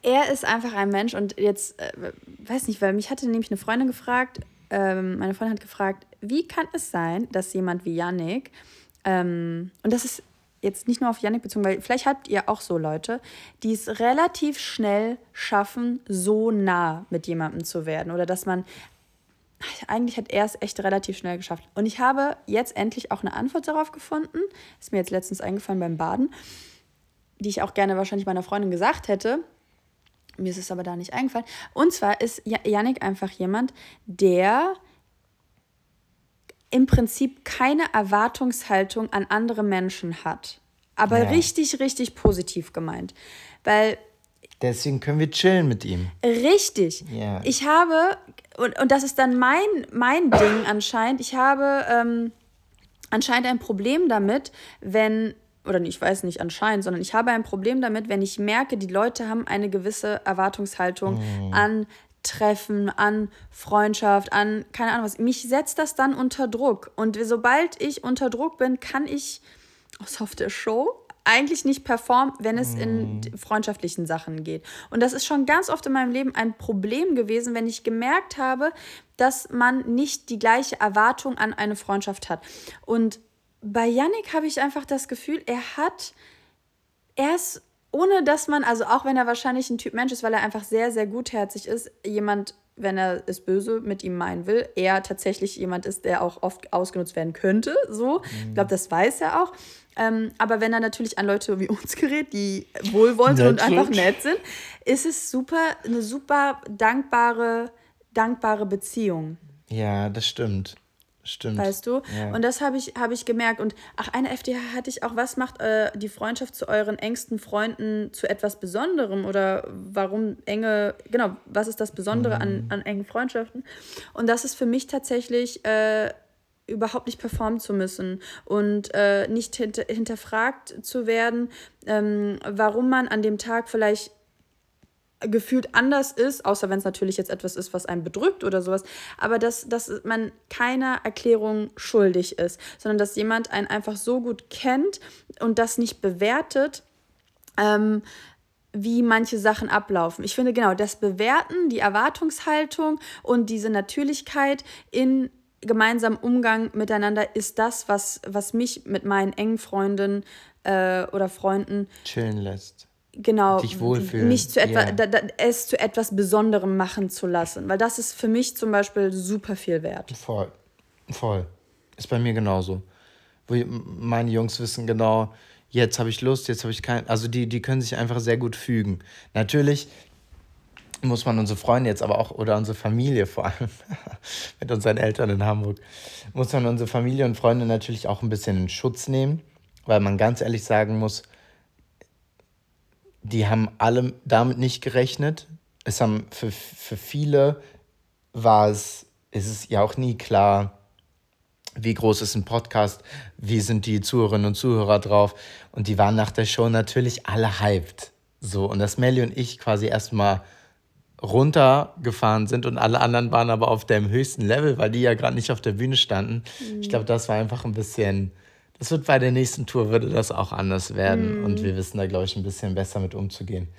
Er ist einfach ein Mensch und jetzt, äh, weiß nicht, weil mich hatte nämlich eine Freundin gefragt, ähm, meine Freundin hat gefragt, wie kann es sein, dass jemand wie Yannick, ähm, und das ist jetzt nicht nur auf Yannick bezogen, weil vielleicht habt ihr auch so Leute, die es relativ schnell schaffen, so nah mit jemandem zu werden oder dass man eigentlich hat er es echt relativ schnell geschafft. Und ich habe jetzt endlich auch eine Antwort darauf gefunden. Ist mir jetzt letztens eingefallen beim Baden, die ich auch gerne wahrscheinlich meiner Freundin gesagt hätte. Mir ist es aber da nicht eingefallen. Und zwar ist Yannick einfach jemand, der im Prinzip keine Erwartungshaltung an andere Menschen hat. Aber Ja. richtig, richtig positiv gemeint. Weil Deswegen können wir chillen mit ihm. Richtig. Ja. Ich habe, und, und das ist dann mein, mein Ding anscheinend, ich habe ähm, anscheinend ein Problem damit, wenn oder ich weiß nicht anscheinend, sondern ich habe ein Problem damit, wenn ich merke, die Leute haben eine gewisse Erwartungshaltung mm. an Treffen, an Freundschaft, an keine Ahnung was. Mich setzt das dann unter Druck. Und sobald ich unter Druck bin, kann ich, außer auf der Show, eigentlich nicht performen, wenn es in mm. freundschaftlichen Sachen geht. Und das ist schon ganz oft in meinem Leben ein Problem gewesen, wenn ich gemerkt habe, dass man nicht die gleiche Erwartung an eine Freundschaft hat. Und bei Yannick habe ich einfach das Gefühl, er hat, er ist, ohne dass man, also auch wenn er wahrscheinlich ein Typ Mensch ist, weil er einfach sehr, sehr gutherzig ist, jemand, wenn er es böse mit ihm meinen will, er tatsächlich jemand ist, der auch oft ausgenutzt werden könnte. So, mhm. ich glaube, das weiß er auch. Ähm, aber wenn er natürlich an Leute wie uns gerät, die wohlwollend und einfach nett sind, ist es super, eine super dankbare, dankbare Beziehung. Ja, das stimmt. Stimmt. Weißt du? Ja. Und das habe ich, hab ich gemerkt. Und ach, eine FDH hatte ich auch, was macht äh, die Freundschaft zu euren engsten Freunden zu etwas Besonderem? Oder warum enge, genau, was ist das Besondere mhm. an, an engen Freundschaften? Und das ist für mich tatsächlich äh, überhaupt nicht performen zu müssen und äh, nicht hinter, hinterfragt zu werden, ähm, warum man an dem Tag vielleicht gefühlt anders ist, außer wenn es natürlich jetzt etwas ist, was einen bedrückt oder sowas, aber dass, dass man keiner Erklärung schuldig ist, sondern dass jemand einen einfach so gut kennt und das nicht bewertet, ähm, wie manche Sachen ablaufen. Ich finde genau, das Bewerten, die Erwartungshaltung und diese Natürlichkeit in gemeinsamen Umgang miteinander ist das, was, was mich mit meinen engen Freunden äh, oder Freunden chillen lässt genau, dich wohlfühlen. Mich zu etwa, yeah. da, da, es zu etwas Besonderem machen zu lassen. Weil das ist für mich zum Beispiel super viel wert. Voll. Voll. Ist bei mir genauso. Meine Jungs wissen genau, jetzt habe ich Lust, jetzt habe ich kein. Also die, die können sich einfach sehr gut fügen. Natürlich muss man unsere Freunde jetzt aber auch, oder unsere Familie vor allem, mit unseren Eltern in Hamburg, muss man unsere Familie und Freunde natürlich auch ein bisschen in Schutz nehmen, weil man ganz ehrlich sagen muss, die haben alle damit nicht gerechnet. Es haben für, für viele war es, ist es ja auch nie klar, wie groß ist ein Podcast, wie sind die Zuhörerinnen und Zuhörer drauf. Und die waren nach der Show natürlich alle hyped. So, und dass Melly und ich quasi erstmal runtergefahren sind und alle anderen waren aber auf dem höchsten Level, weil die ja gerade nicht auf der Bühne standen. Mhm. Ich glaube, das war einfach ein bisschen das wird bei der nächsten Tour würde das auch anders werden mm. und wir wissen da glaube ich ein bisschen besser mit umzugehen.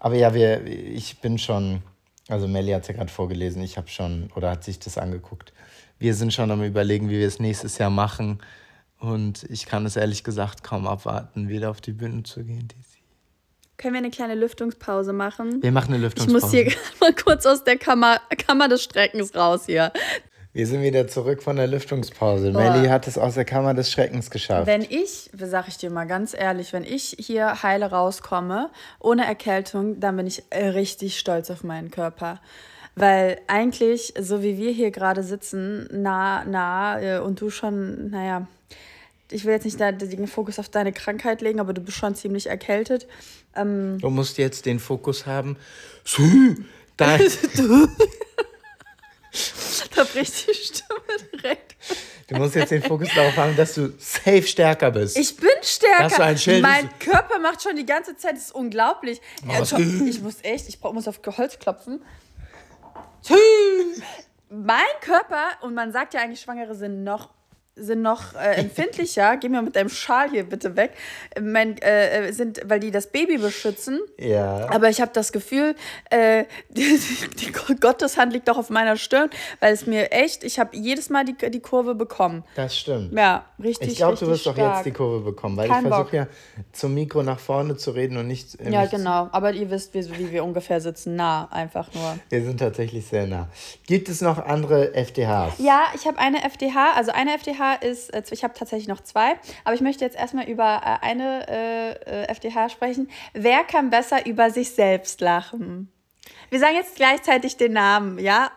Aber ja, wir, ich bin schon, also Melly hat es ja gerade vorgelesen, ich habe schon oder hat sich das angeguckt. Wir sind schon am überlegen, wie wir es nächstes Jahr machen und ich kann es ehrlich gesagt kaum abwarten, wieder auf die Bühne zu gehen. Können wir eine kleine Lüftungspause machen? Wir machen eine Lüftungspause. Ich muss hier mal kurz aus der Kammer, Kammer des Streckens raus hier. Wir sind wieder zurück von der Lüftungspause. Melly hat es aus der Kammer des Schreckens geschafft. Wenn ich, sag ich dir mal ganz ehrlich, wenn ich hier heile rauskomme, ohne Erkältung, dann bin ich richtig stolz auf meinen Körper. Weil eigentlich, so wie wir hier gerade sitzen, nah, nah äh, und du schon, naja, ich will jetzt nicht den Fokus auf deine Krankheit legen, aber du bist schon ziemlich erkältet. Ähm, du musst jetzt den Fokus haben. Dein da bricht die Stimme direkt. Du musst jetzt den Fokus darauf haben, dass du safe stärker bist. Ich bin stärker. Dass du ein mein Körper macht schon die ganze Zeit, das ist unglaublich. Oh, ich muss echt, ich muss auf Holz klopfen. mein Körper, und man sagt ja eigentlich, Schwangere sind noch sind noch äh, empfindlicher, geh mir mit deinem Schal hier bitte weg, mein, äh, sind, weil die das Baby beschützen. Ja. Aber ich habe das Gefühl, äh, die, die, Gotteshand liegt doch auf meiner Stirn, weil es mir echt, ich habe jedes Mal die, die Kurve bekommen. Das stimmt. Ja, richtig. Ich glaube, du wirst doch jetzt die Kurve bekommen, weil Kein ich versuche ja zum Mikro nach vorne zu reden und nicht. ja, genau. Aber ihr wisst, wie, wie wir ungefähr sitzen, nah einfach nur. Wir sind tatsächlich sehr nah. Gibt es noch andere FDHs? Ja, ich habe eine FDH, also eine FDH ist, äh, ich habe tatsächlich noch zwei, aber ich möchte jetzt erstmal über äh, eine äh, FDH sprechen. Wer kann besser über sich selbst lachen? Wir sagen jetzt gleichzeitig den Namen, ja?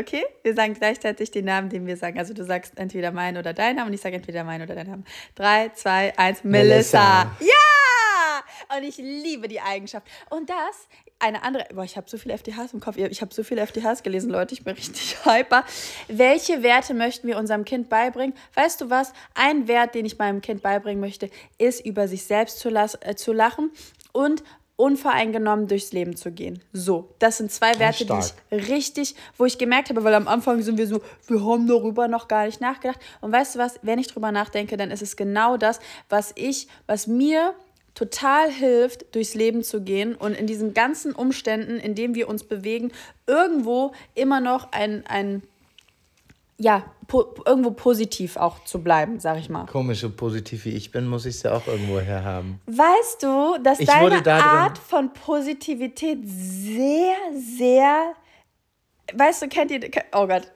Okay? Wir sagen gleichzeitig den Namen, den wir sagen. Also du sagst entweder meinen oder deinen Namen und ich sage entweder meinen oder deinen Namen. Drei, zwei, eins, Melissa. Melissa. Ja! Und ich liebe die Eigenschaft. Und das, eine andere, boah, ich habe so viele FDHs im Kopf, ich habe so viele FDHs gelesen, Leute, ich bin richtig hyper. Welche Werte möchten wir unserem Kind beibringen? Weißt du was? Ein Wert, den ich meinem Kind beibringen möchte, ist, über sich selbst zu, äh, zu lachen und unvoreingenommen durchs Leben zu gehen. So, das sind zwei Werte, die ich richtig, wo ich gemerkt habe, weil am Anfang sind wir so, wir haben darüber noch gar nicht nachgedacht. Und weißt du was, wenn ich drüber nachdenke, dann ist es genau das, was ich, was mir total hilft, durchs Leben zu gehen und in diesen ganzen Umständen, in denen wir uns bewegen, irgendwo immer noch ein, ein ja, po irgendwo positiv auch zu bleiben, sag ich mal. Komisch, so positiv wie ich bin, muss ich es ja auch irgendwo her haben. Weißt du, dass ich deine da Art von Positivität sehr, sehr, weißt du, kennt ihr, oh Gott,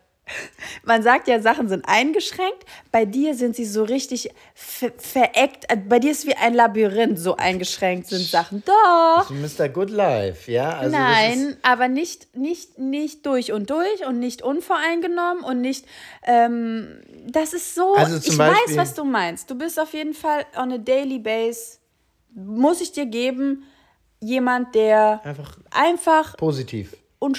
man sagt ja, Sachen sind eingeschränkt. Bei dir sind sie so richtig ver vereckt. Äh, bei dir ist wie ein Labyrinth, so eingeschränkt sind Sachen. Doch. Mr. Good Life, ja? Also Nein, aber nicht, nicht, nicht durch und durch und nicht unvoreingenommen und nicht. Ähm, das ist so. Also ich Beispiel, weiß, was du meinst. Du bist auf jeden Fall on a daily base. Muss ich dir geben, jemand, der einfach, einfach positiv und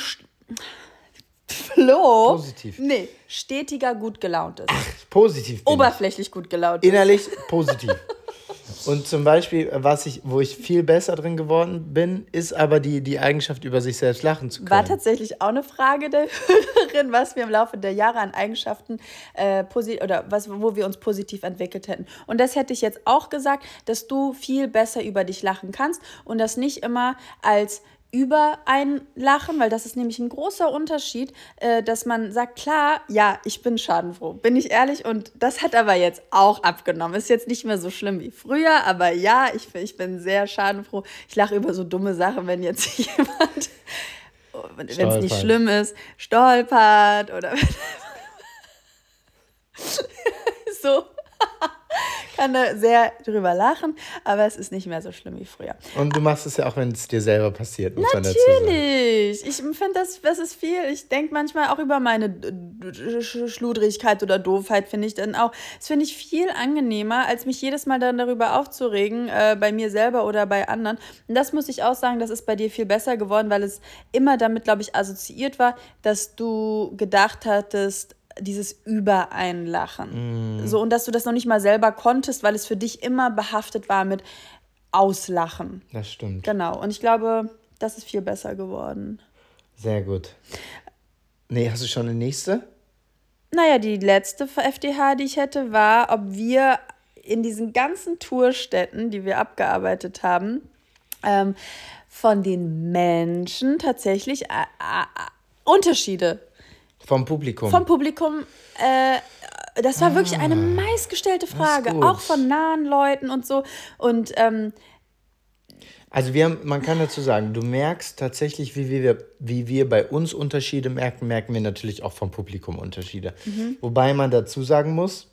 Flo. Positiv. Nee, stetiger, gut gelaunt ist. Ach, positiv. Oberflächlich ich. gut gelaunt ist. Innerlich positiv. Und zum Beispiel, was ich, wo ich viel besser drin geworden bin, ist aber die, die Eigenschaft, über sich selbst lachen zu können. War tatsächlich auch eine Frage der Hörerin, was wir im Laufe der Jahre an Eigenschaften äh, oder was, wo wir uns positiv entwickelt hätten. Und das hätte ich jetzt auch gesagt, dass du viel besser über dich lachen kannst und das nicht immer als über ein Lachen, weil das ist nämlich ein großer Unterschied, äh, dass man sagt, klar, ja, ich bin schadenfroh, bin ich ehrlich. Und das hat aber jetzt auch abgenommen. Ist jetzt nicht mehr so schlimm wie früher, aber ja, ich, ich bin sehr schadenfroh. Ich lache über so dumme Sachen, wenn jetzt jemand, wenn es nicht schlimm ist, stolpert oder so kann da sehr drüber lachen, aber es ist nicht mehr so schlimm wie früher. Und du machst es ja auch, wenn es dir selber passiert. Muss Natürlich. Ich finde, das, das ist viel. Ich denke manchmal auch über meine Schludrigkeit oder Doofheit, finde ich dann auch. Das finde ich viel angenehmer, als mich jedes Mal dann darüber aufzuregen, äh, bei mir selber oder bei anderen. Und das muss ich auch sagen, das ist bei dir viel besser geworden, weil es immer damit, glaube ich, assoziiert war, dass du gedacht hattest, dieses Übereinlachen. Mm. So, und dass du das noch nicht mal selber konntest, weil es für dich immer behaftet war mit Auslachen. Das stimmt. Genau. Und ich glaube, das ist viel besser geworden. Sehr gut. Nee, hast du schon eine nächste? Naja, die letzte FDH, die ich hätte, war, ob wir in diesen ganzen Tourstätten, die wir abgearbeitet haben, ähm, von den Menschen tatsächlich äh, äh, Unterschiede vom Publikum. Vom Publikum. Äh, das war ah, wirklich eine ah. meistgestellte Frage, auch von nahen Leuten und so. Und ähm, also wir haben, man kann dazu sagen, du merkst tatsächlich, wie wir, wie wir bei uns Unterschiede merken, merken wir natürlich auch vom Publikum Unterschiede. Mhm. Wobei man dazu sagen muss,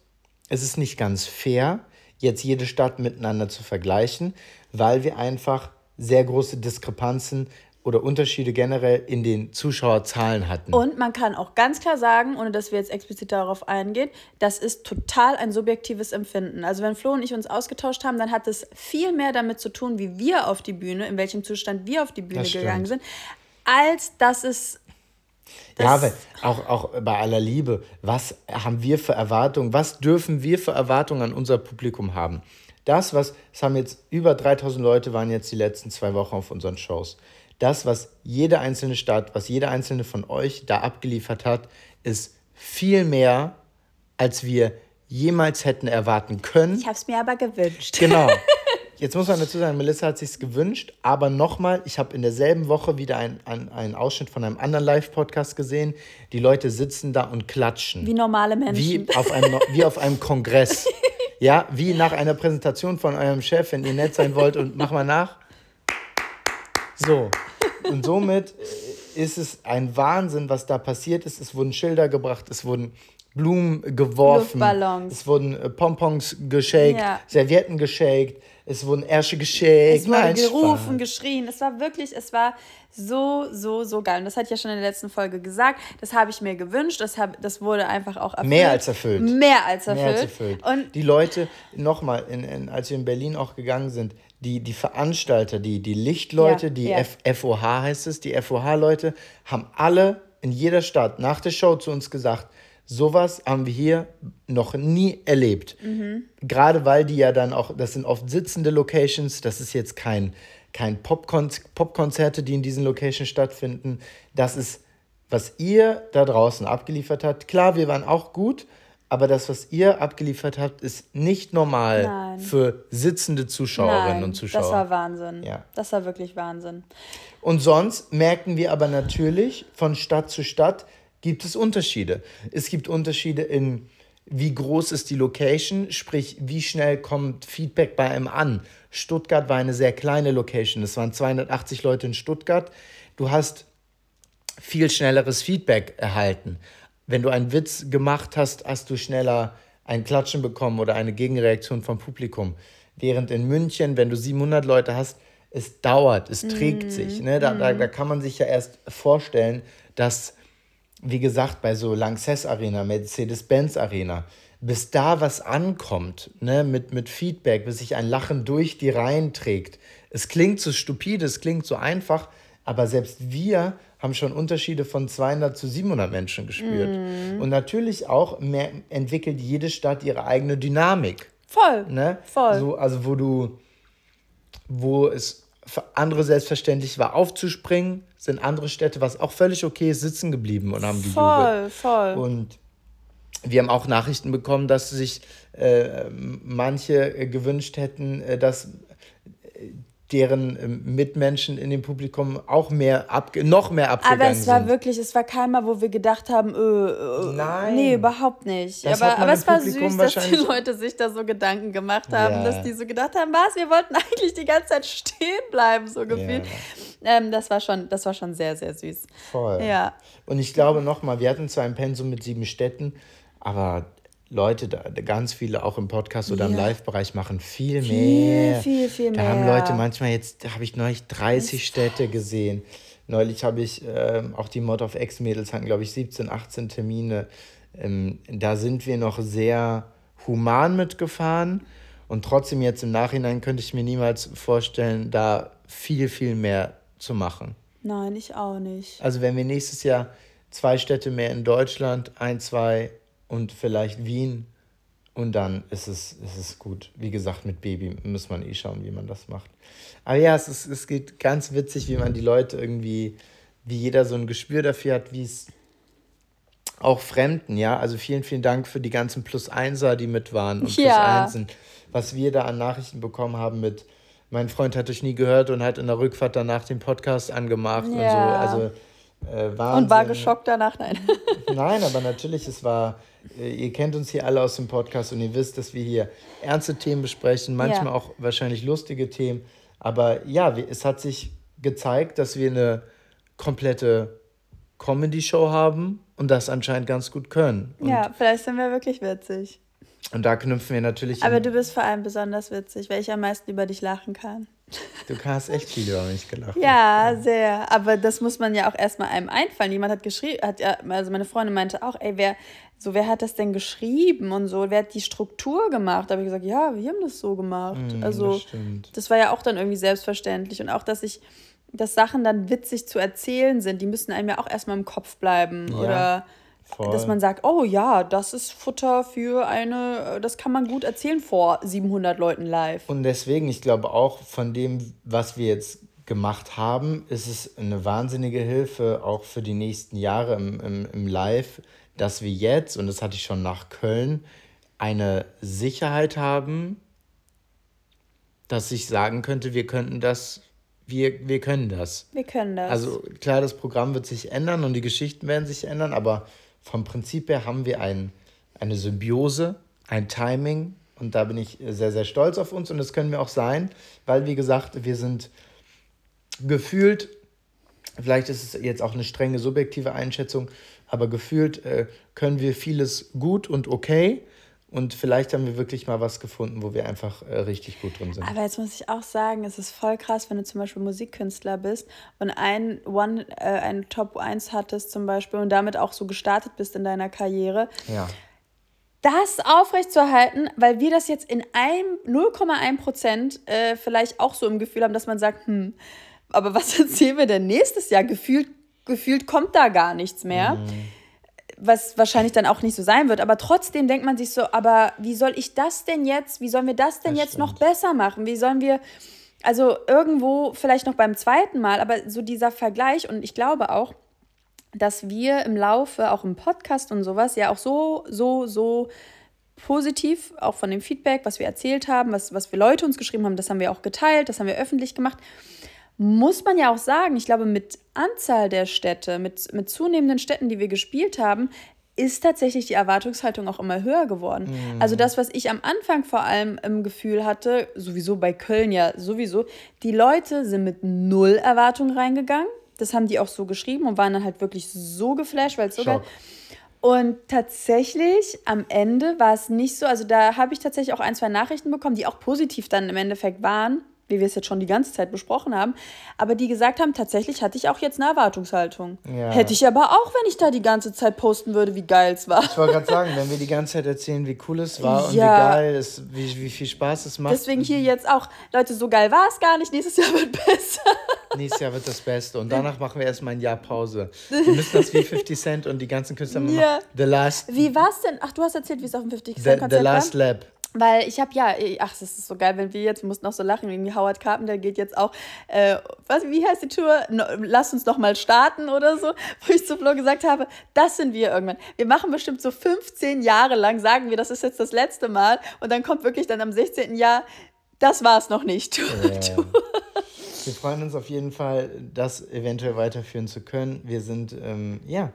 es ist nicht ganz fair, jetzt jede Stadt miteinander zu vergleichen, weil wir einfach sehr große Diskrepanzen oder Unterschiede generell in den Zuschauerzahlen hatten. Und man kann auch ganz klar sagen, ohne dass wir jetzt explizit darauf eingehen, das ist total ein subjektives Empfinden. Also wenn Flo und ich uns ausgetauscht haben, dann hat es viel mehr damit zu tun, wie wir auf die Bühne, in welchem Zustand wir auf die Bühne gegangen sind, als dass es das ja, aber auch, auch bei aller Liebe, was haben wir für Erwartungen, was dürfen wir für Erwartungen an unser Publikum haben? Das, was, es haben jetzt über 3000 Leute waren jetzt die letzten zwei Wochen auf unseren Shows das, was jede einzelne Stadt, was jede einzelne von euch da abgeliefert hat, ist viel mehr, als wir jemals hätten erwarten können. Ich habe es mir aber gewünscht. Genau. Jetzt muss man dazu sagen, Melissa hat sich gewünscht, aber nochmal, ich habe in derselben Woche wieder einen ein Ausschnitt von einem anderen Live-Podcast gesehen. Die Leute sitzen da und klatschen. Wie normale Menschen. Wie auf einem, wie auf einem Kongress. Ja, wie nach einer Präsentation von eurem Chef, wenn ihr nett sein wollt und mach mal nach. So. Und somit ist es ein Wahnsinn, was da passiert ist. Es wurden Schilder gebracht, es wurden Blumen geworfen, es wurden äh, Pompons geschakt, ja. Servietten geschakt, es wurden Ärsche geschakt. Es wurde Nein, gerufen, Spaß. geschrien. Es war wirklich, es war so, so, so geil. Und das hatte ich ja schon in der letzten Folge gesagt. Das habe ich mir gewünscht. Das, hab, das wurde einfach auch erfüllt. Mehr als erfüllt. Mehr als erfüllt. Mehr als erfüllt. Und die Leute, nochmal, in, in, als wir in Berlin auch gegangen sind, die, die Veranstalter, die, die Lichtleute, ja, die ja. FOH heißt es, die FOH-Leute, haben alle in jeder Stadt nach der Show zu uns gesagt, sowas haben wir hier noch nie erlebt. Mhm. Gerade weil die ja dann auch, das sind oft sitzende Locations, das ist jetzt kein, kein Popkonzerte, die in diesen Locations stattfinden. Das ist, was ihr da draußen abgeliefert habt. Klar, wir waren auch gut, aber das, was ihr abgeliefert habt, ist nicht normal Nein. für sitzende Zuschauerinnen Nein, und Zuschauer. Das war Wahnsinn. Ja. Das war wirklich Wahnsinn. Und sonst merken wir aber natürlich, von Stadt zu Stadt gibt es Unterschiede. Es gibt Unterschiede in, wie groß ist die Location, sprich, wie schnell kommt Feedback bei einem an. Stuttgart war eine sehr kleine Location. Es waren 280 Leute in Stuttgart. Du hast viel schnelleres Feedback erhalten wenn du einen Witz gemacht hast, hast du schneller ein Klatschen bekommen oder eine Gegenreaktion vom Publikum. Während in München, wenn du 700 Leute hast, es dauert, es trägt mm. sich. Ne? Da, mm. da, da kann man sich ja erst vorstellen, dass, wie gesagt, bei so Lanxess Arena, Mercedes-Benz Arena, bis da was ankommt, ne? mit, mit Feedback, bis sich ein Lachen durch die Reihen trägt. Es klingt so stupide, es klingt so einfach, aber selbst wir haben schon Unterschiede von 200 zu 700 Menschen gespürt. Mm. Und natürlich auch mehr, entwickelt jede Stadt ihre eigene Dynamik. Voll. Ne? Voll. So, also wo du, wo es für andere selbstverständlich war, aufzuspringen, sind andere Städte, was auch völlig okay ist, sitzen geblieben und haben gejubelt. Voll, voll. Und wir haben auch Nachrichten bekommen, dass sich äh, manche äh, gewünscht hätten, äh, dass deren ähm, Mitmenschen in dem Publikum auch mehr abge noch mehr abgegangen Aber es war sind. wirklich, es war keiner, wo wir gedacht haben, äh, äh, Nein. nee, überhaupt nicht. Das aber aber es war süß, dass die Leute sich da so Gedanken gemacht haben, ja. dass die so gedacht haben, was, wir wollten eigentlich die ganze Zeit stehen bleiben, so gefühlt. Ja. Ähm, das, war schon, das war schon sehr, sehr süß. Voll. Ja. Und ich glaube nochmal, wir hatten zwar ein Pensum mit sieben Städten, aber Leute, da, ganz viele auch im Podcast oder ja. im Live-Bereich machen viel, viel mehr. Viel, viel, mehr. Da haben Leute manchmal jetzt, da habe ich neulich 30 Städte gesehen. Neulich habe ich äh, auch die Mod of X-Mädels hatten, glaube ich, 17, 18 Termine. Ähm, da sind wir noch sehr human mitgefahren. Und trotzdem jetzt im Nachhinein könnte ich mir niemals vorstellen, da viel, viel mehr zu machen. Nein, ich auch nicht. Also wenn wir nächstes Jahr zwei Städte mehr in Deutschland, ein, zwei und vielleicht Wien und dann ist es, ist es gut. Wie gesagt, mit Baby muss man eh schauen, wie man das macht. Aber ja, es, ist, es geht ganz witzig, wie man die Leute irgendwie, wie jeder so ein Gespür dafür hat, wie es auch Fremden, ja. Also vielen, vielen Dank für die ganzen Plus-Einser, die mit waren und ja. Plus-Einsen. Was wir da an Nachrichten bekommen haben mit, mein Freund hat euch nie gehört und hat in der Rückfahrt danach den Podcast angemacht ja. und so. Also äh, Und war geschockt danach? Nein. Nein, aber natürlich, es war, ihr kennt uns hier alle aus dem Podcast und ihr wisst, dass wir hier ernste Themen besprechen, manchmal ja. auch wahrscheinlich lustige Themen. Aber ja, es hat sich gezeigt, dass wir eine komplette Comedy-Show haben und das anscheinend ganz gut können. Und ja, vielleicht sind wir wirklich witzig. Und da knüpfen wir natürlich. Aber du bist vor allem besonders witzig, weil ich am meisten über dich lachen kann. Du hast echt viel über mich gelacht. Ja, sehr. Aber das muss man ja auch erstmal einem einfallen. Jemand hat geschrieben, hat ja, also meine Freundin meinte auch, ey, wer, so, wer hat das denn geschrieben und so, wer hat die Struktur gemacht? Da habe ich gesagt, ja, wir haben das so gemacht. Mm, also, das, das, war ja auch dann irgendwie selbstverständlich. Und auch, dass ich, dass Sachen dann witzig zu erzählen sind, die müssen einem ja auch erstmal im Kopf bleiben. Ja. Oder Voll. Dass man sagt, oh ja, das ist Futter für eine, das kann man gut erzählen vor 700 Leuten live. Und deswegen, ich glaube auch von dem, was wir jetzt gemacht haben, ist es eine wahnsinnige Hilfe auch für die nächsten Jahre im, im, im Live, dass wir jetzt, und das hatte ich schon nach Köln, eine Sicherheit haben, dass ich sagen könnte, wir könnten das, wir, wir können das. Wir können das. Also klar, das Programm wird sich ändern und die Geschichten werden sich ändern, aber vom Prinzip her haben wir ein, eine Symbiose, ein Timing und da bin ich sehr, sehr stolz auf uns und das können wir auch sein, weil, wie gesagt, wir sind gefühlt, vielleicht ist es jetzt auch eine strenge subjektive Einschätzung, aber gefühlt äh, können wir vieles gut und okay und vielleicht haben wir wirklich mal was gefunden, wo wir einfach äh, richtig gut drin sind. Aber jetzt muss ich auch sagen, es ist voll krass, wenn du zum Beispiel Musikkünstler bist und ein, One, äh, ein Top 1 hattest zum Beispiel und damit auch so gestartet bist in deiner Karriere. Ja. das aufrechtzuerhalten, weil wir das jetzt in 0,1 Prozent äh, vielleicht auch so im Gefühl haben, dass man sagt, hm, aber was erzählen wir denn nächstes Jahr? Gefühlt, gefühlt kommt da gar nichts mehr. Mhm. Was wahrscheinlich dann auch nicht so sein wird. Aber trotzdem denkt man sich so, aber wie soll ich das denn jetzt, wie sollen wir das denn das jetzt stimmt. noch besser machen? Wie sollen wir, also irgendwo vielleicht noch beim zweiten Mal, aber so dieser Vergleich und ich glaube auch, dass wir im Laufe, auch im Podcast und sowas, ja auch so, so, so positiv, auch von dem Feedback, was wir erzählt haben, was, was wir Leute uns geschrieben haben, das haben wir auch geteilt, das haben wir öffentlich gemacht. Muss man ja auch sagen, ich glaube, mit Anzahl der Städte, mit, mit zunehmenden Städten, die wir gespielt haben, ist tatsächlich die Erwartungshaltung auch immer höher geworden. Mhm. Also das, was ich am Anfang vor allem im Gefühl hatte, sowieso bei Köln ja sowieso, die Leute sind mit null Erwartung reingegangen. Das haben die auch so geschrieben und waren dann halt wirklich so geflasht, weil es so geil. Und tatsächlich am Ende war es nicht so, also da habe ich tatsächlich auch ein, zwei Nachrichten bekommen, die auch positiv dann im Endeffekt waren wie wir es jetzt schon die ganze Zeit besprochen haben, aber die gesagt haben, tatsächlich hatte ich auch jetzt eine Erwartungshaltung. Ja. Hätte ich aber auch, wenn ich da die ganze Zeit posten würde, wie geil es war. Ich wollte gerade sagen, wenn wir die ganze Zeit erzählen, wie cool es war ja. und wie geil es, wie, wie viel Spaß es macht. Deswegen hier jetzt auch, Leute, so geil war es gar nicht, nächstes Jahr wird besser. Nächstes Jahr wird das Beste und danach machen wir erstmal ein Jahr Pause. Wir müssen das wie 50 Cent und die ganzen Künstler machen. Ja. The Last. Wie war es denn? Ach, du hast erzählt, wie es auf dem 50 Cent Konzert The, the Last Lab. Weil ich habe ja, ach, das ist so geil, wenn wir jetzt, wir mussten auch so lachen, irgendwie Howard Carpenter geht jetzt auch, äh, was, wie heißt die Tour? No, lass uns noch mal starten oder so, wo ich zu Flo gesagt habe, das sind wir irgendwann. Wir machen bestimmt so 15 Jahre lang, sagen wir, das ist jetzt das letzte Mal und dann kommt wirklich dann am 16. Jahr, das war es noch nicht. Ja. wir freuen uns auf jeden Fall, das eventuell weiterführen zu können. Wir sind, ähm, ja,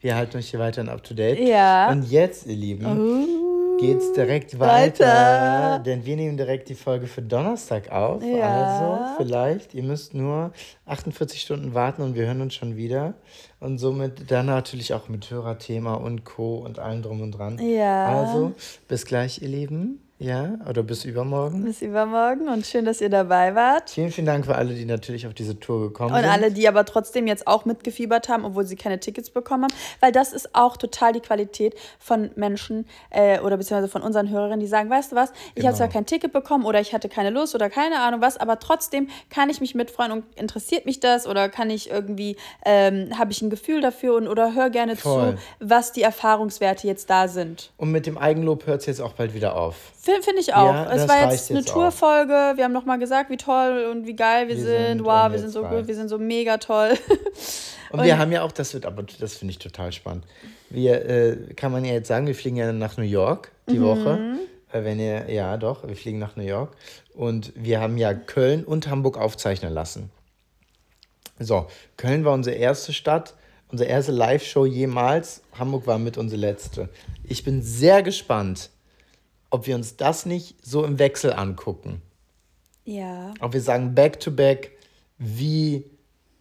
wir halten euch hier weiterhin up to date. Ja. Und jetzt, ihr Lieben. Uh geht's direkt weiter, weiter, Denn wir nehmen direkt die Folge für Donnerstag auf. Ja. Also vielleicht, ihr müsst nur 48 Stunden warten und wir hören uns schon wieder. Und somit dann natürlich auch mit Hörerthema und Co. und allem drum und dran. Ja. Also, bis gleich, ihr Lieben. Ja, oder bis übermorgen. Bis übermorgen und schön, dass ihr dabei wart. Vielen, vielen Dank für alle, die natürlich auf diese Tour gekommen und sind. Und alle, die aber trotzdem jetzt auch mitgefiebert haben, obwohl sie keine Tickets bekommen haben. Weil das ist auch total die Qualität von Menschen äh, oder beziehungsweise von unseren Hörerinnen, die sagen, weißt du was, ich genau. habe zwar kein Ticket bekommen oder ich hatte keine Lust oder keine Ahnung was, aber trotzdem kann ich mich mitfreuen und interessiert mich das oder kann ich irgendwie, ähm, habe ich ein Gefühl dafür und oder höre gerne Voll. zu, was die Erfahrungswerte jetzt da sind. Und mit dem Eigenlob hört es jetzt auch bald wieder auf. Finde find ich auch. Ja, es war jetzt eine Tourfolge. Wir haben nochmal gesagt, wie toll und wie geil wir, wir sind. sind. Wow, wir sind so gut, wir sind so mega toll. und, und, wir haben ja auch, das wird, aber das finde ich total spannend. Wir, äh, kann man ja jetzt sagen, wir fliegen ja nach New York die mhm. Woche. Äh, wenn ihr, ja doch, wir fliegen nach New York. Und wir haben ja Köln und Hamburg aufzeichnen lassen. So, Köln war unsere erste Stadt, unsere erste Live-Show jemals. Hamburg war mit unsere letzte. Ich bin sehr gespannt, ob wir uns das nicht so im Wechsel angucken. Ja. Ob wir sagen, back to back, wie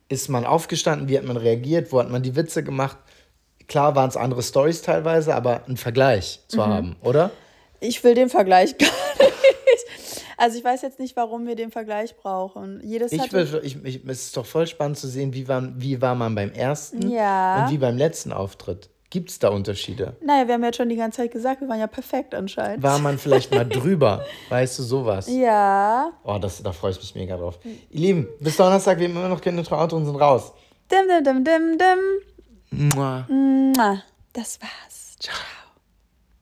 ist man aufgestanden, wie hat man reagiert, wo hat man die Witze gemacht. Klar waren es andere Stories teilweise, aber einen Vergleich zu mhm. haben, oder? Ich will den Vergleich gar nicht. Also ich weiß jetzt nicht, warum wir den Vergleich brauchen. Jedes ich will, ich, ich, es ist doch voll spannend zu sehen, wie war, wie war man beim ersten ja. und wie beim letzten Auftritt. Gibt es da Unterschiede? Naja, wir haben ja schon die ganze Zeit gesagt, wir waren ja perfekt anscheinend. War man vielleicht mal drüber? Weißt du, sowas? Ja. Oh, das, da freue ich mich mega drauf. Ihr Lieben, bis Donnerstag, wir haben immer noch keine Auto und sind raus. Dim, dim, dim, dim, dim. Mua. Mua. Das war's. Ciao.